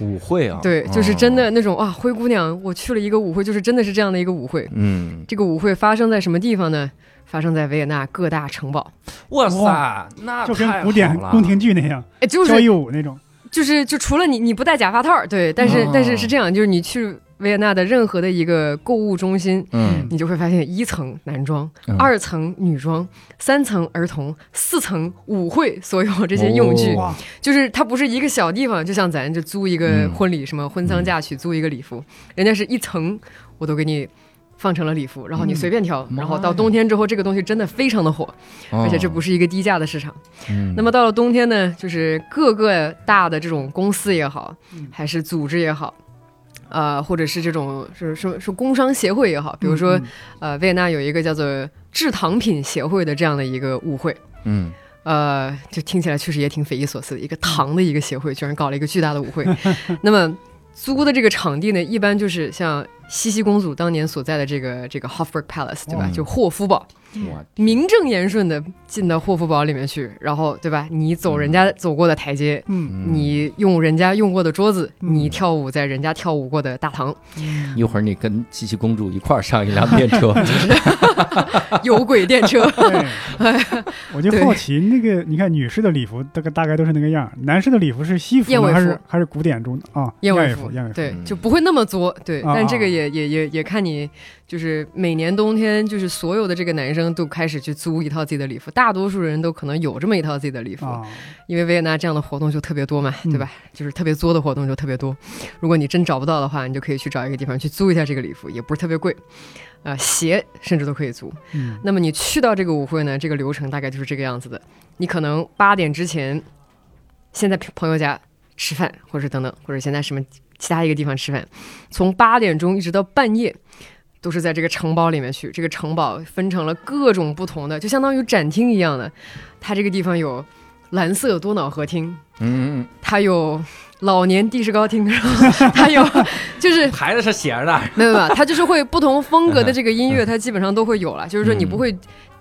舞会啊？对，就是真的哦。那种啊，灰姑娘，我去了一个舞会，就是真的是这样的一个舞会。嗯，这个舞会发生在什么地方呢？发生在维也纳各大城堡。哇塞哇，那就跟太古典了宫廷剧那样，哎，就是交谊舞那种。就是就除了你你不戴假发套，对，但是、哦但是是这样，就是你去维也纳的任何的一个购物中心，嗯。你就会发现一层男装，嗯。二层女装，三层儿童，四层舞会，所有这些用具，哦，就是它不是一个小地方，就像咱就租一个嗯婚礼，什么婚丧嫁娶租一个礼服，人家是一层我都给你。放成了礼服，然后你嗯随便挑，妈然后到冬天之后，这个东西真的非常的火，而且这不是，一个低价的市场。嗯。那么到了冬天呢，就是各个大的这种公司也好嗯，还是组织也好，呃，或者是这种是是是工商协会也好，比如说、嗯呃，维也纳有一个叫做制糖品协会的这样的一个舞会。嗯呃，就听起来确实也挺匪夷所思的，一个糖的一个协会居然搞了一个巨大的舞会。那么租的这个场地呢，一般就是像茜茜公主当年所在的这个这个 Hofburg Palace，对吧？哦就霍夫堡，我名正言顺的进到霍夫堡里面去，然后对吧？你走人家走过的台阶，嗯，你用人家用过的桌子，嗯。你跳舞在人家跳舞过的大堂，一会儿你跟茜茜公主一块儿上一辆电车，有轨电车。对，我就好奇那个，你看女士的礼服大概大概都是那个样，男士的礼服是西服还是还是古典中的？啊？燕尾尾服，燕尾服，对，嗯就不会那么作，对。啊但这个也也也也看你，就是每年冬天，就是所有的这个男生都开始去租一套自己的礼服，大多数人都可能有这么一套自己的礼服，啊，因为维也纳这样的活动就特别多嘛，嗯对吧？就是特别作的活动就特别多。如果你真找不到的话，你就可以去找一个地方去租一下这个礼服，也不是特别贵。呃，鞋甚至都可以租。嗯那么你去到这个舞会呢，这个流程大概就是这个样子的。你可能八点之前，先在朋友家吃饭，或者等等，或者先在什么其他一个地方吃饭，从八点钟一直到半夜。都是在这个城堡里面去，这个城堡分成了各种不同的，就相当于展厅一样的。它这个地方有蓝色多瑙河厅，嗯，它有老年地势高厅，然后它有 就是牌子是写着的，没有没有，它就是会不同风格的这个音乐，它基本上都会有了。就是说你不会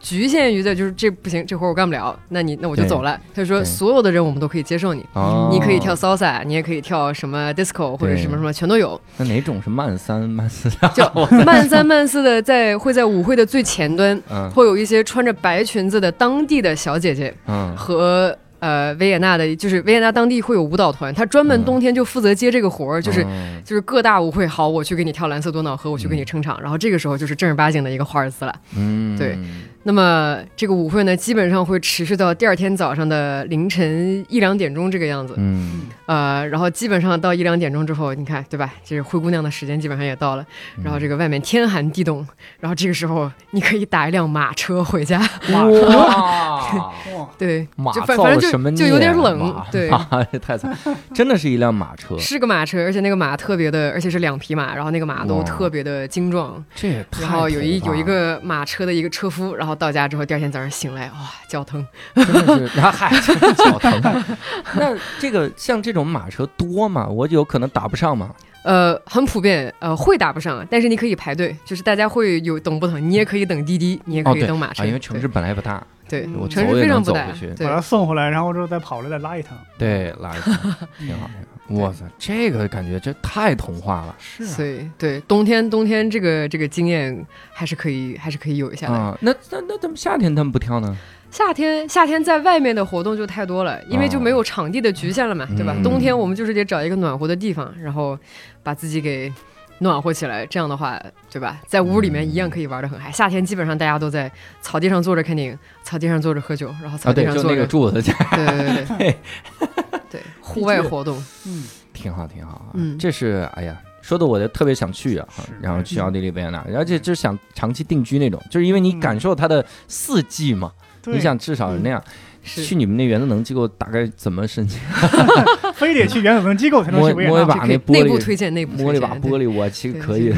局限于在就是这不行，这活儿我干不了，那你那我就走了。他说所有的人我们都可以接受你，哦你可以跳 salsa，你也可以跳什么 disco 或者什么什么，全都有。那哪种是慢三慢四？就 慢三慢四的在会在舞会的最前端，嗯会有一些穿着白裙子的当地的小姐姐嗯和。呃，维也纳的，就是维也纳当地会有舞蹈团，他专门嗯冬天就负责接这个活儿，就是嗯就是各大舞会，好，我去给你跳蓝色多瑙河，我去给你撑场，然后这个时候就是正儿八经的一个华尔兹了。嗯对那么这个舞会呢，基本上会持续到第二天早上的凌晨一两点钟这个样子。嗯。呃，然后基本上到一两点钟之后，你看对吧？这个灰姑娘的时间基本上也到了，嗯。然后这个外面天寒地冻，然后这个时候你可以打一辆马车回家。哇，对，马就反反正造什么就就有点冷，对。太惨，真的是一辆马车，是个马车，而且那个马特别的，而且是两匹马，然后那个马都特别的精壮，这也太然后有一有一个马车的一个车夫，然后到家之后，第二天早上醒来，哇，脚疼。真的是，啊嗨，真是脚疼。那这个像这种马车多吗？我有可能打不上吗？呃，很普遍，呃，会打不上，但是你可以排队，就是大家会有等不等，你也可以等滴滴，你也可以等马车，啊，因为城市本来不大，对，我对城市走也能非常走回去，对把，它送回来，然后之后再跑了再拉一趟，对，拉一趟挺好。挺好哇塞，这个感觉这太童话了是所以对冬天冬天这个这个经验还是可以还是可以有一下的。啊！那那那怎么夏天他们不跳呢？夏天夏天在外面的活动就太多了，因为就没有场地的局限了嘛，对吧？嗯冬天我们就是得找一个暖和的地方，然后把自己给暖和起来，这样的话，对吧？在屋里面一样可以玩得很嗨。夏天基本上大家都在草地上坐着看电影，草地上坐着喝酒，然后草地上坐着，个柱子，对对对对对，户外活动，嗯，挺好挺好啊。嗯这是哎呀。说的我就特别想去啊，然后去奥地利维也纳，而且就是想长期定居那种，就是因为你嗯感受它的四季嘛，对你想至少是那样。是去你们那原子能机构大概怎么申请？非得去原子能机构才能摸去维也纳摸一把那可以内部玻璃，推荐，内部摸一把玻璃，我其实对可以。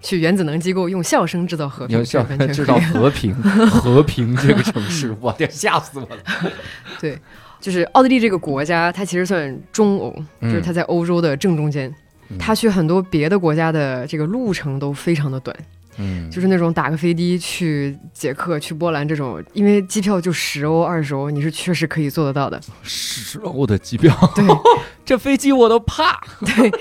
去原子能机构用笑声制造和平，用笑完全可以 制造和平，和平这个城市，我天，吓死我了！对，就是奥地利这个国家，它其实算中欧，就是它在欧洲的正中间。嗯。它去很多别的国家的这个路程都非常的短，嗯，就是那种打个飞的去捷克、去波兰这种，因为机票就十欧、二十欧，你是确实可以做得到的。十欧的机票，对 这飞机我都怕。对，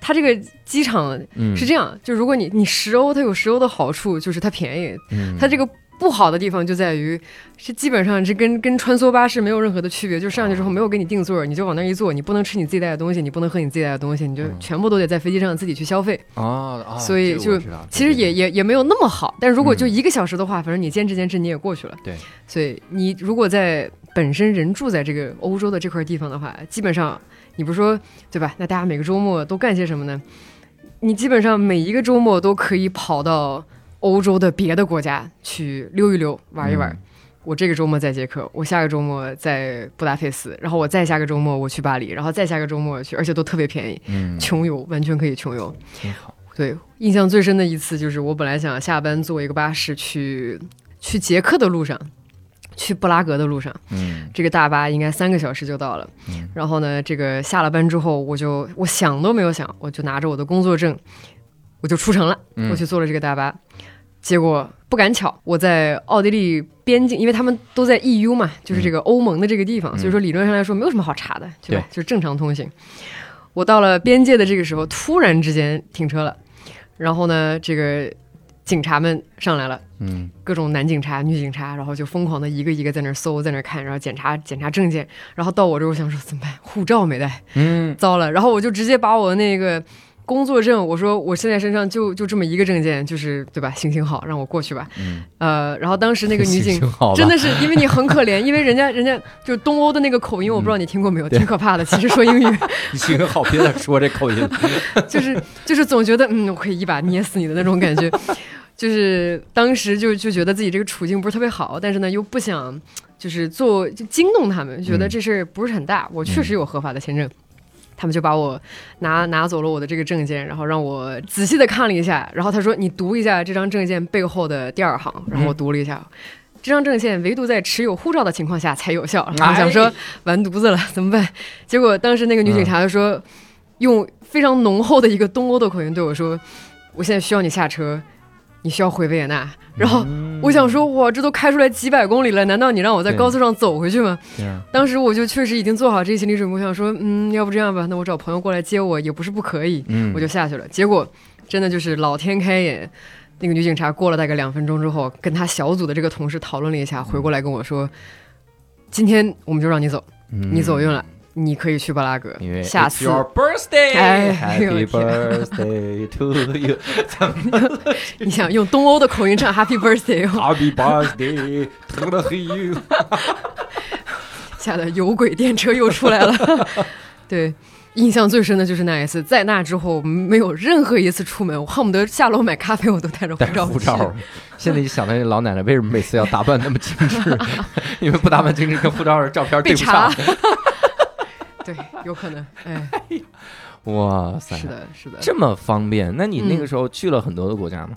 它这个机场嗯是这样，就如果你你十欧，它有十欧的好处，就是它便宜。嗯它这个不好的地方就在于，是基本上这跟跟穿梭巴士没有任何的区别，就上去之后没有给你定座，你就往那儿一坐，你不能吃你自己带的东西，你不能喝你自己带的东西，你就嗯全部都得在飞机上自己去消费。啊啊，所以就其实也也也没有那么好，但如果就嗯一个小时的话，反正你坚持坚持你也过去了。对，所以你如果在本身人住在这个欧洲的这块地方的话，基本上你不是说对吧？那大家每个周末都干些什么呢？你基本上每一个周末都可以跑到欧洲的别的国家去溜一溜、玩一玩。嗯我这个周末在捷克，我下个周末在布达佩斯，然后我再下个周末我去巴黎，然后再下个周末去，而且都特别便宜，嗯，穷游完全可以穷游。挺好。对，印象最深的一次就是我本来想下班坐一个巴士去去捷克的路上，去布拉格的路上，嗯这个大巴应该三个小时就到了。嗯然后呢，这个下了班之后，我就我想都没有想，我就拿着我的工作证，我就出城了，嗯我去坐了这个大巴。结果不赶巧，我在奥地利边境，因为他们都在 EU 嘛，就是这个欧盟的这个地方，嗯所以说理论上来说没有什么好查的，对吧？就是正常通行。我到了边界的这个时候，突然之间停车了，然后呢，这个警察们上来了。嗯各种男警察、女警察，然后就疯狂的一个一个在那儿搜，在那儿看，然后检查检查证件，然后到我这儿，我想说怎么办？护照没带，嗯糟了！然后我就直接把我那个工作证，我说我现在身上就就这么一个证件，就是对吧？行行好，让我过去吧。嗯，呃，然后当时那个女警真的是因为你很可怜，因为人家人家就是东欧的那个口音，我不知道你听过没有，挺可怕的。其实说英语 行好，别再说这口音。就是就是总觉得嗯，我可以一把捏死你的那种感觉。就是当时就就觉得自己这个处境不是特别好，但是呢又不想就是做就惊动他们，觉得这事儿不是很大。我确实有合法的签证，他们就把我拿拿走了我的这个证件，然后让我仔细的看了一下，然后他说你读一下这张证件背后的第二行，然后我读了一下。这张证件唯独在持有护照的情况下才有效。然后我想说完犊子了，怎么办？结果当时那个女警察就说，用非常浓厚的一个东欧的口音对我说：“我现在需要你下车，你需要回维也纳。”然后我想说，哇，这都开出来几百公里了，难道你让我在高速上走回去吗？当时我就确实已经做好这个心理准备，我想说，嗯，要不这样吧，那我找朋友过来接我也不是不可以，嗯。我就下去了。结果真的就是老天开眼，那个女警察过了大概两分钟之后，跟她小组的这个同事讨论了一下，回过来跟我说，今天我们就让你走，你走运了，你可以去布拉格嗯因为，下次 your birthday，哎呦 Happy 天 birthday to you，你想用东欧的口音唱 Happy Birthday，哦 Happy birthday to you。吓得有轨电车又出来了。对，印象最深的就是那一次，在那之后没有任何一次出门，我恨不得下楼买咖啡我都带着护带照。护照。现在一想到那老奶奶为什么每次要打扮那么精致？因为不打扮精致跟护照上照片对不上。。对，有可能。哎，哇塞，是的，是的。这么方便？那你那个嗯时候去了很多的国家吗？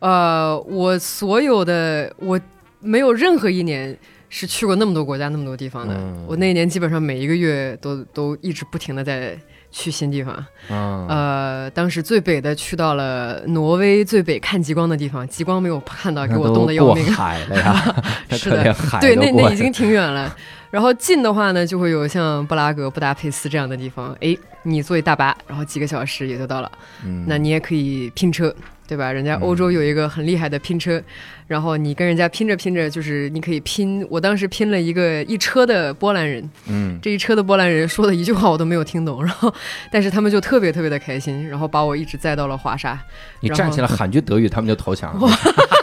呃，我所有的我没有任何一年是去过那么多国家、那么多地方的。嗯我那一年基本上每一个月都都一直不停的在去新地方。嗯，呃，当时最北的去到了挪威最北看极光的地方，极光没有看到，给我冻得要命。海了呀，是的 对，那那已经挺远了。然后近的话呢，就会有像布拉格、布达佩斯这样的地方。诶，你坐一大巴，然后几个小时也就到了。嗯那你也可以拼车，对吧？人家欧洲有一个很厉害的拼车，然后你跟人家拼着拼着，就是你可以拼。我当时拼了一个一车的波兰人，嗯这一车的波兰人说的一句话我都没有听懂，然后但是他们就特别特别的开心，然后把我一直载到了华沙。你站起来喊句德语，他们就投降了。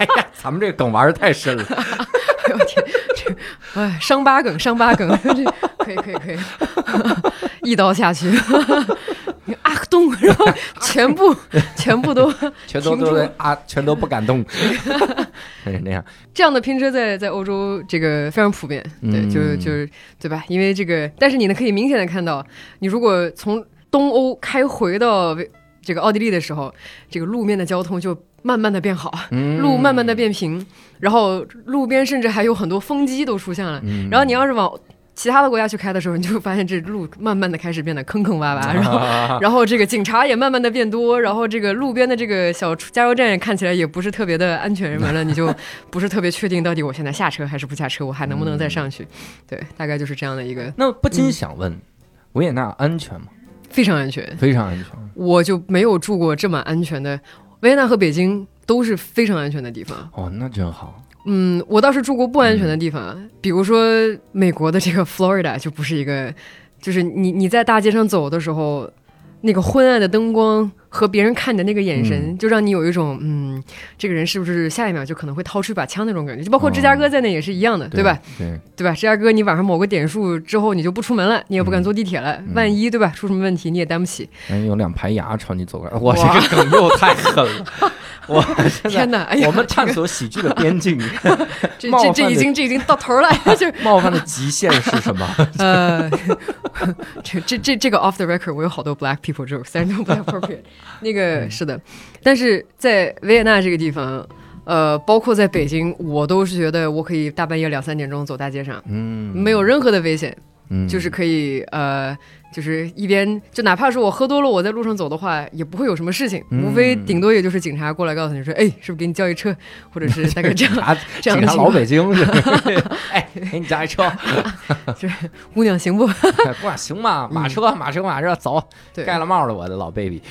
哎呀，咱们这个梗玩的太深了。哎呦我天，这哎伤疤梗，伤疤梗，这 可以可以可以，一刀下去，啊动，然后全部全部都全都都在啊，全都不敢动，是那样。这样的拼车在在欧洲这个非常普遍，对，嗯。就就是对吧？因为这个，但是你呢可以明显的看到，你如果从东欧开回到这个奥地利的时候，这个路面的交通就慢慢的变好，嗯路慢慢的变平，然后路边甚至还有很多风机都出现了。嗯然后你要是往其他的国家去开的时候，你就发现这路慢慢的开始变得坑坑洼洼，然后后然后这个警察也慢慢的变多，然后这个路边的这个小加油站也看起来也不是特别的安全，完了你就不是特别确定到底我现在下车还是不下车，我还能不能再上去？对，大概就是这样的一个那不禁想问，维也纳安全吗？非常安全，非常安全。我就没有住过这么安全的，维也纳和北京都是非常安全的地方。哦，那真好。嗯，我倒是住过不安全的地方，比如说美国的这个 Florida 就不是一个，就是你你在大街上走的时候，那个昏暗的灯光和别人看你的那个眼神，就让你有一种嗯，这个人是不是下一秒就可能会掏出一把枪那种感觉，就包括芝加哥在内也是一样的，对吧？？对，对吧？芝加哥你晚上某个点数之后你就不出门了，你也不敢坐地铁了，嗯万一对吧出什么问题你也担不起。人有两排牙朝你走过来，我这个梗又太狠了。我天哪！哎呀，我们探索喜剧的边境，这这这已经这已经到头了，就是冒犯的极限是什么？呃，这这这这个 off the record，我有好多 black people jokes，但是都不太 appropriate。那个是的，但是在维也纳这个地方，呃，包括在北京，我都是觉得我可以大半夜两三点钟走大街上，嗯，没有任何的危险。嗯。就是可以呃，就是一边就哪怕是我喝多了，我在路上走的话，也不会有什么事情，嗯无非顶多也就是警察过来告诉你说，哎，是不是给你叫一车，或者是大概这样 警察这样警察老。北京是，哎，给你加一车，姑娘行不？哎不行吗？马车马车马车走，对盖了帽的我的老 baby。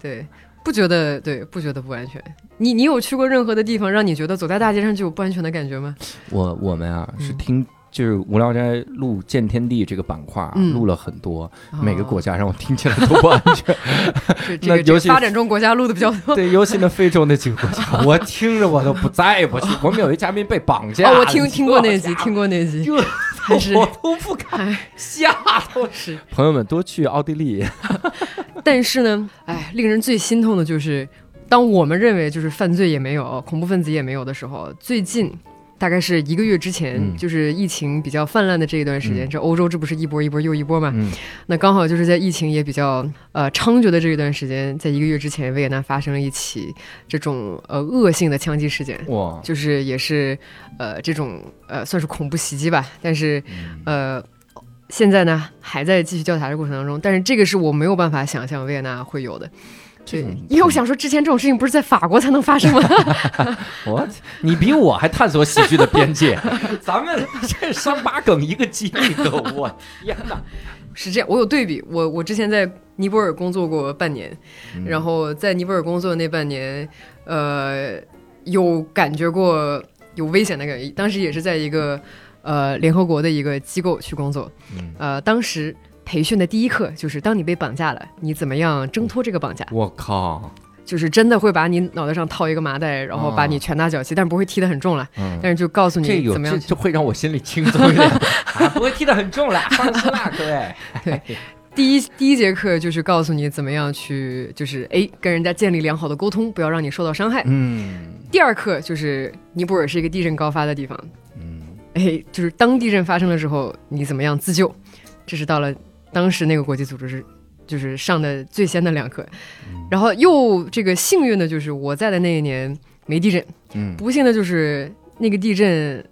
对，不觉得对，不觉得不安全。你你有去过任何的地方，让你觉得走在大街上就有不安全的感觉吗？我我们啊是嗯听。就是无聊斋录见天地这个板块啊，嗯录了很多，每个国家家让我听起来都不安全。那尤其发展中国家录的比较多。对，尤其那非洲那几个国家，我听着我都不再也不去。我们有一嘉宾被绑架，哦，我听听过那集，听过，过那集，这还是我都不敢，哎，吓都是。朋友们多去奥地利，但是呢，哎，令人最心痛的就是，当我们认为就是犯罪也没有、恐怖分子也没有的时候，最近。大概是一个月之前，嗯就是疫情比较泛滥的这一段时间，嗯这欧洲这不是一波一波又一波嘛？嗯那刚好就是在疫情也比较呃猖獗的这一段时间，在一个月之前，维也纳发生了一起这种呃恶性的枪击事件，哇，就是也是呃这种呃算是恐怖袭击吧，但是嗯呃现在呢还在继续调查的过程当中，但是这个是我没有办法想象维也纳会有的。对因为我想说，之前这种事情不是在法国才能发生吗？我你比我还探索喜剧的边界，咱们这伤疤梗一个接一个，我天哪！是这样，我有对比。我我之前在尼泊尔工作过半年，嗯然后在尼泊尔工作的那半年，呃，有感觉过有危险的感觉。当时也是在一个呃联合国的一个机构去工作，嗯呃，当时培训的第一课就是，当你被绑架了，你怎么样挣脱这个绑架？我靠，就是真的会把你脑袋上套一个麻袋，然后把你拳打脚踢，但不会踢得很重了，嗯，但是就告诉你怎么样去。这这会让我心里轻松一点，啊，不会踢得很重了，放心啦，各位。对第一第一节课就是告诉你怎么样去，就是哎跟人家建立良好的沟通，不要让你受到伤害。嗯第二课就是尼泊尔是一个地震高发的地方，嗯哎，就是当地震发生的时候，你怎么样自救？这是到了当时那个国际组织是就是上的最先的两课，然后又这个幸运的就是我在的那一年没地震，嗯不幸的就是那个地震。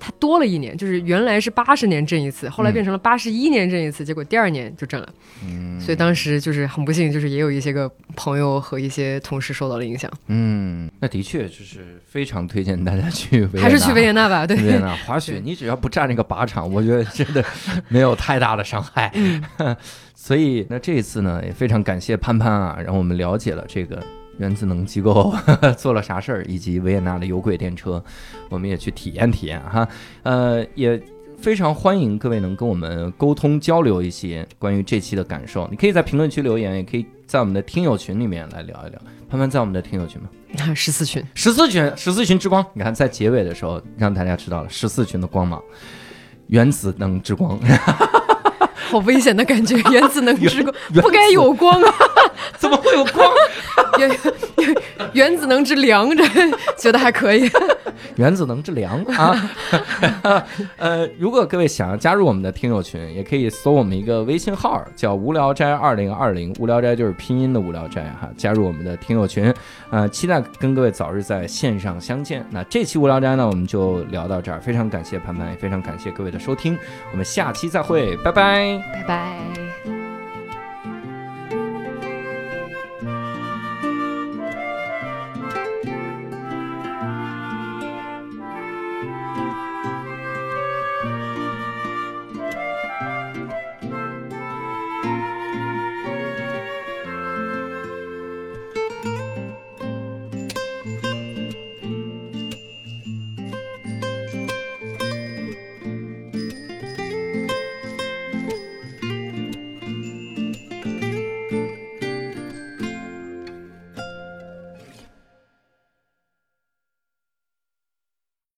它多了一年，就是原来是八十年震一次，后来变成了八十一年震一次，结果第二年就震了。嗯，所以当时就是很不幸，就是也有一些个朋友和一些同事受到了影响，嗯，那的确就是非常推荐大家去还是去维也纳吧。对，维也纳滑雪，你只要不占那个靶场，我觉得真的没有太大的伤害。嗯。所以那这一次呢，也非常感谢潘潘啊，让我们了解了这个原子能机构 做了啥事儿，以及维也纳的有轨电车，我们也去体验体验哈。呃，也非常欢迎各位能跟我们沟通交流一些关于这期的感受。你可以在评论区留言，也可以在我们的听友群里面来聊一聊。潘潘在我们的听友群吗？十四群，十四群，十四群之光，你看在结尾的时候让大家知道了十四群的光芒，原子能之光，好危险的感觉，原子能之光不该有光啊，怎么会有光？原原原子能之良，这觉得还可以。原子能之良啊！呃，如果各位想要加入我们的听友群，也可以搜我们一个微信号，叫“无聊斋二零二零”，无聊斋就是拼音的无聊斋哈，加入我们的听友群，呃，期待跟各位早日在线上相见。那这期无聊斋呢，我们就聊到这儿，非常感谢潘潘，也非常感谢各位的收听，我们下期再会，拜拜。拜拜。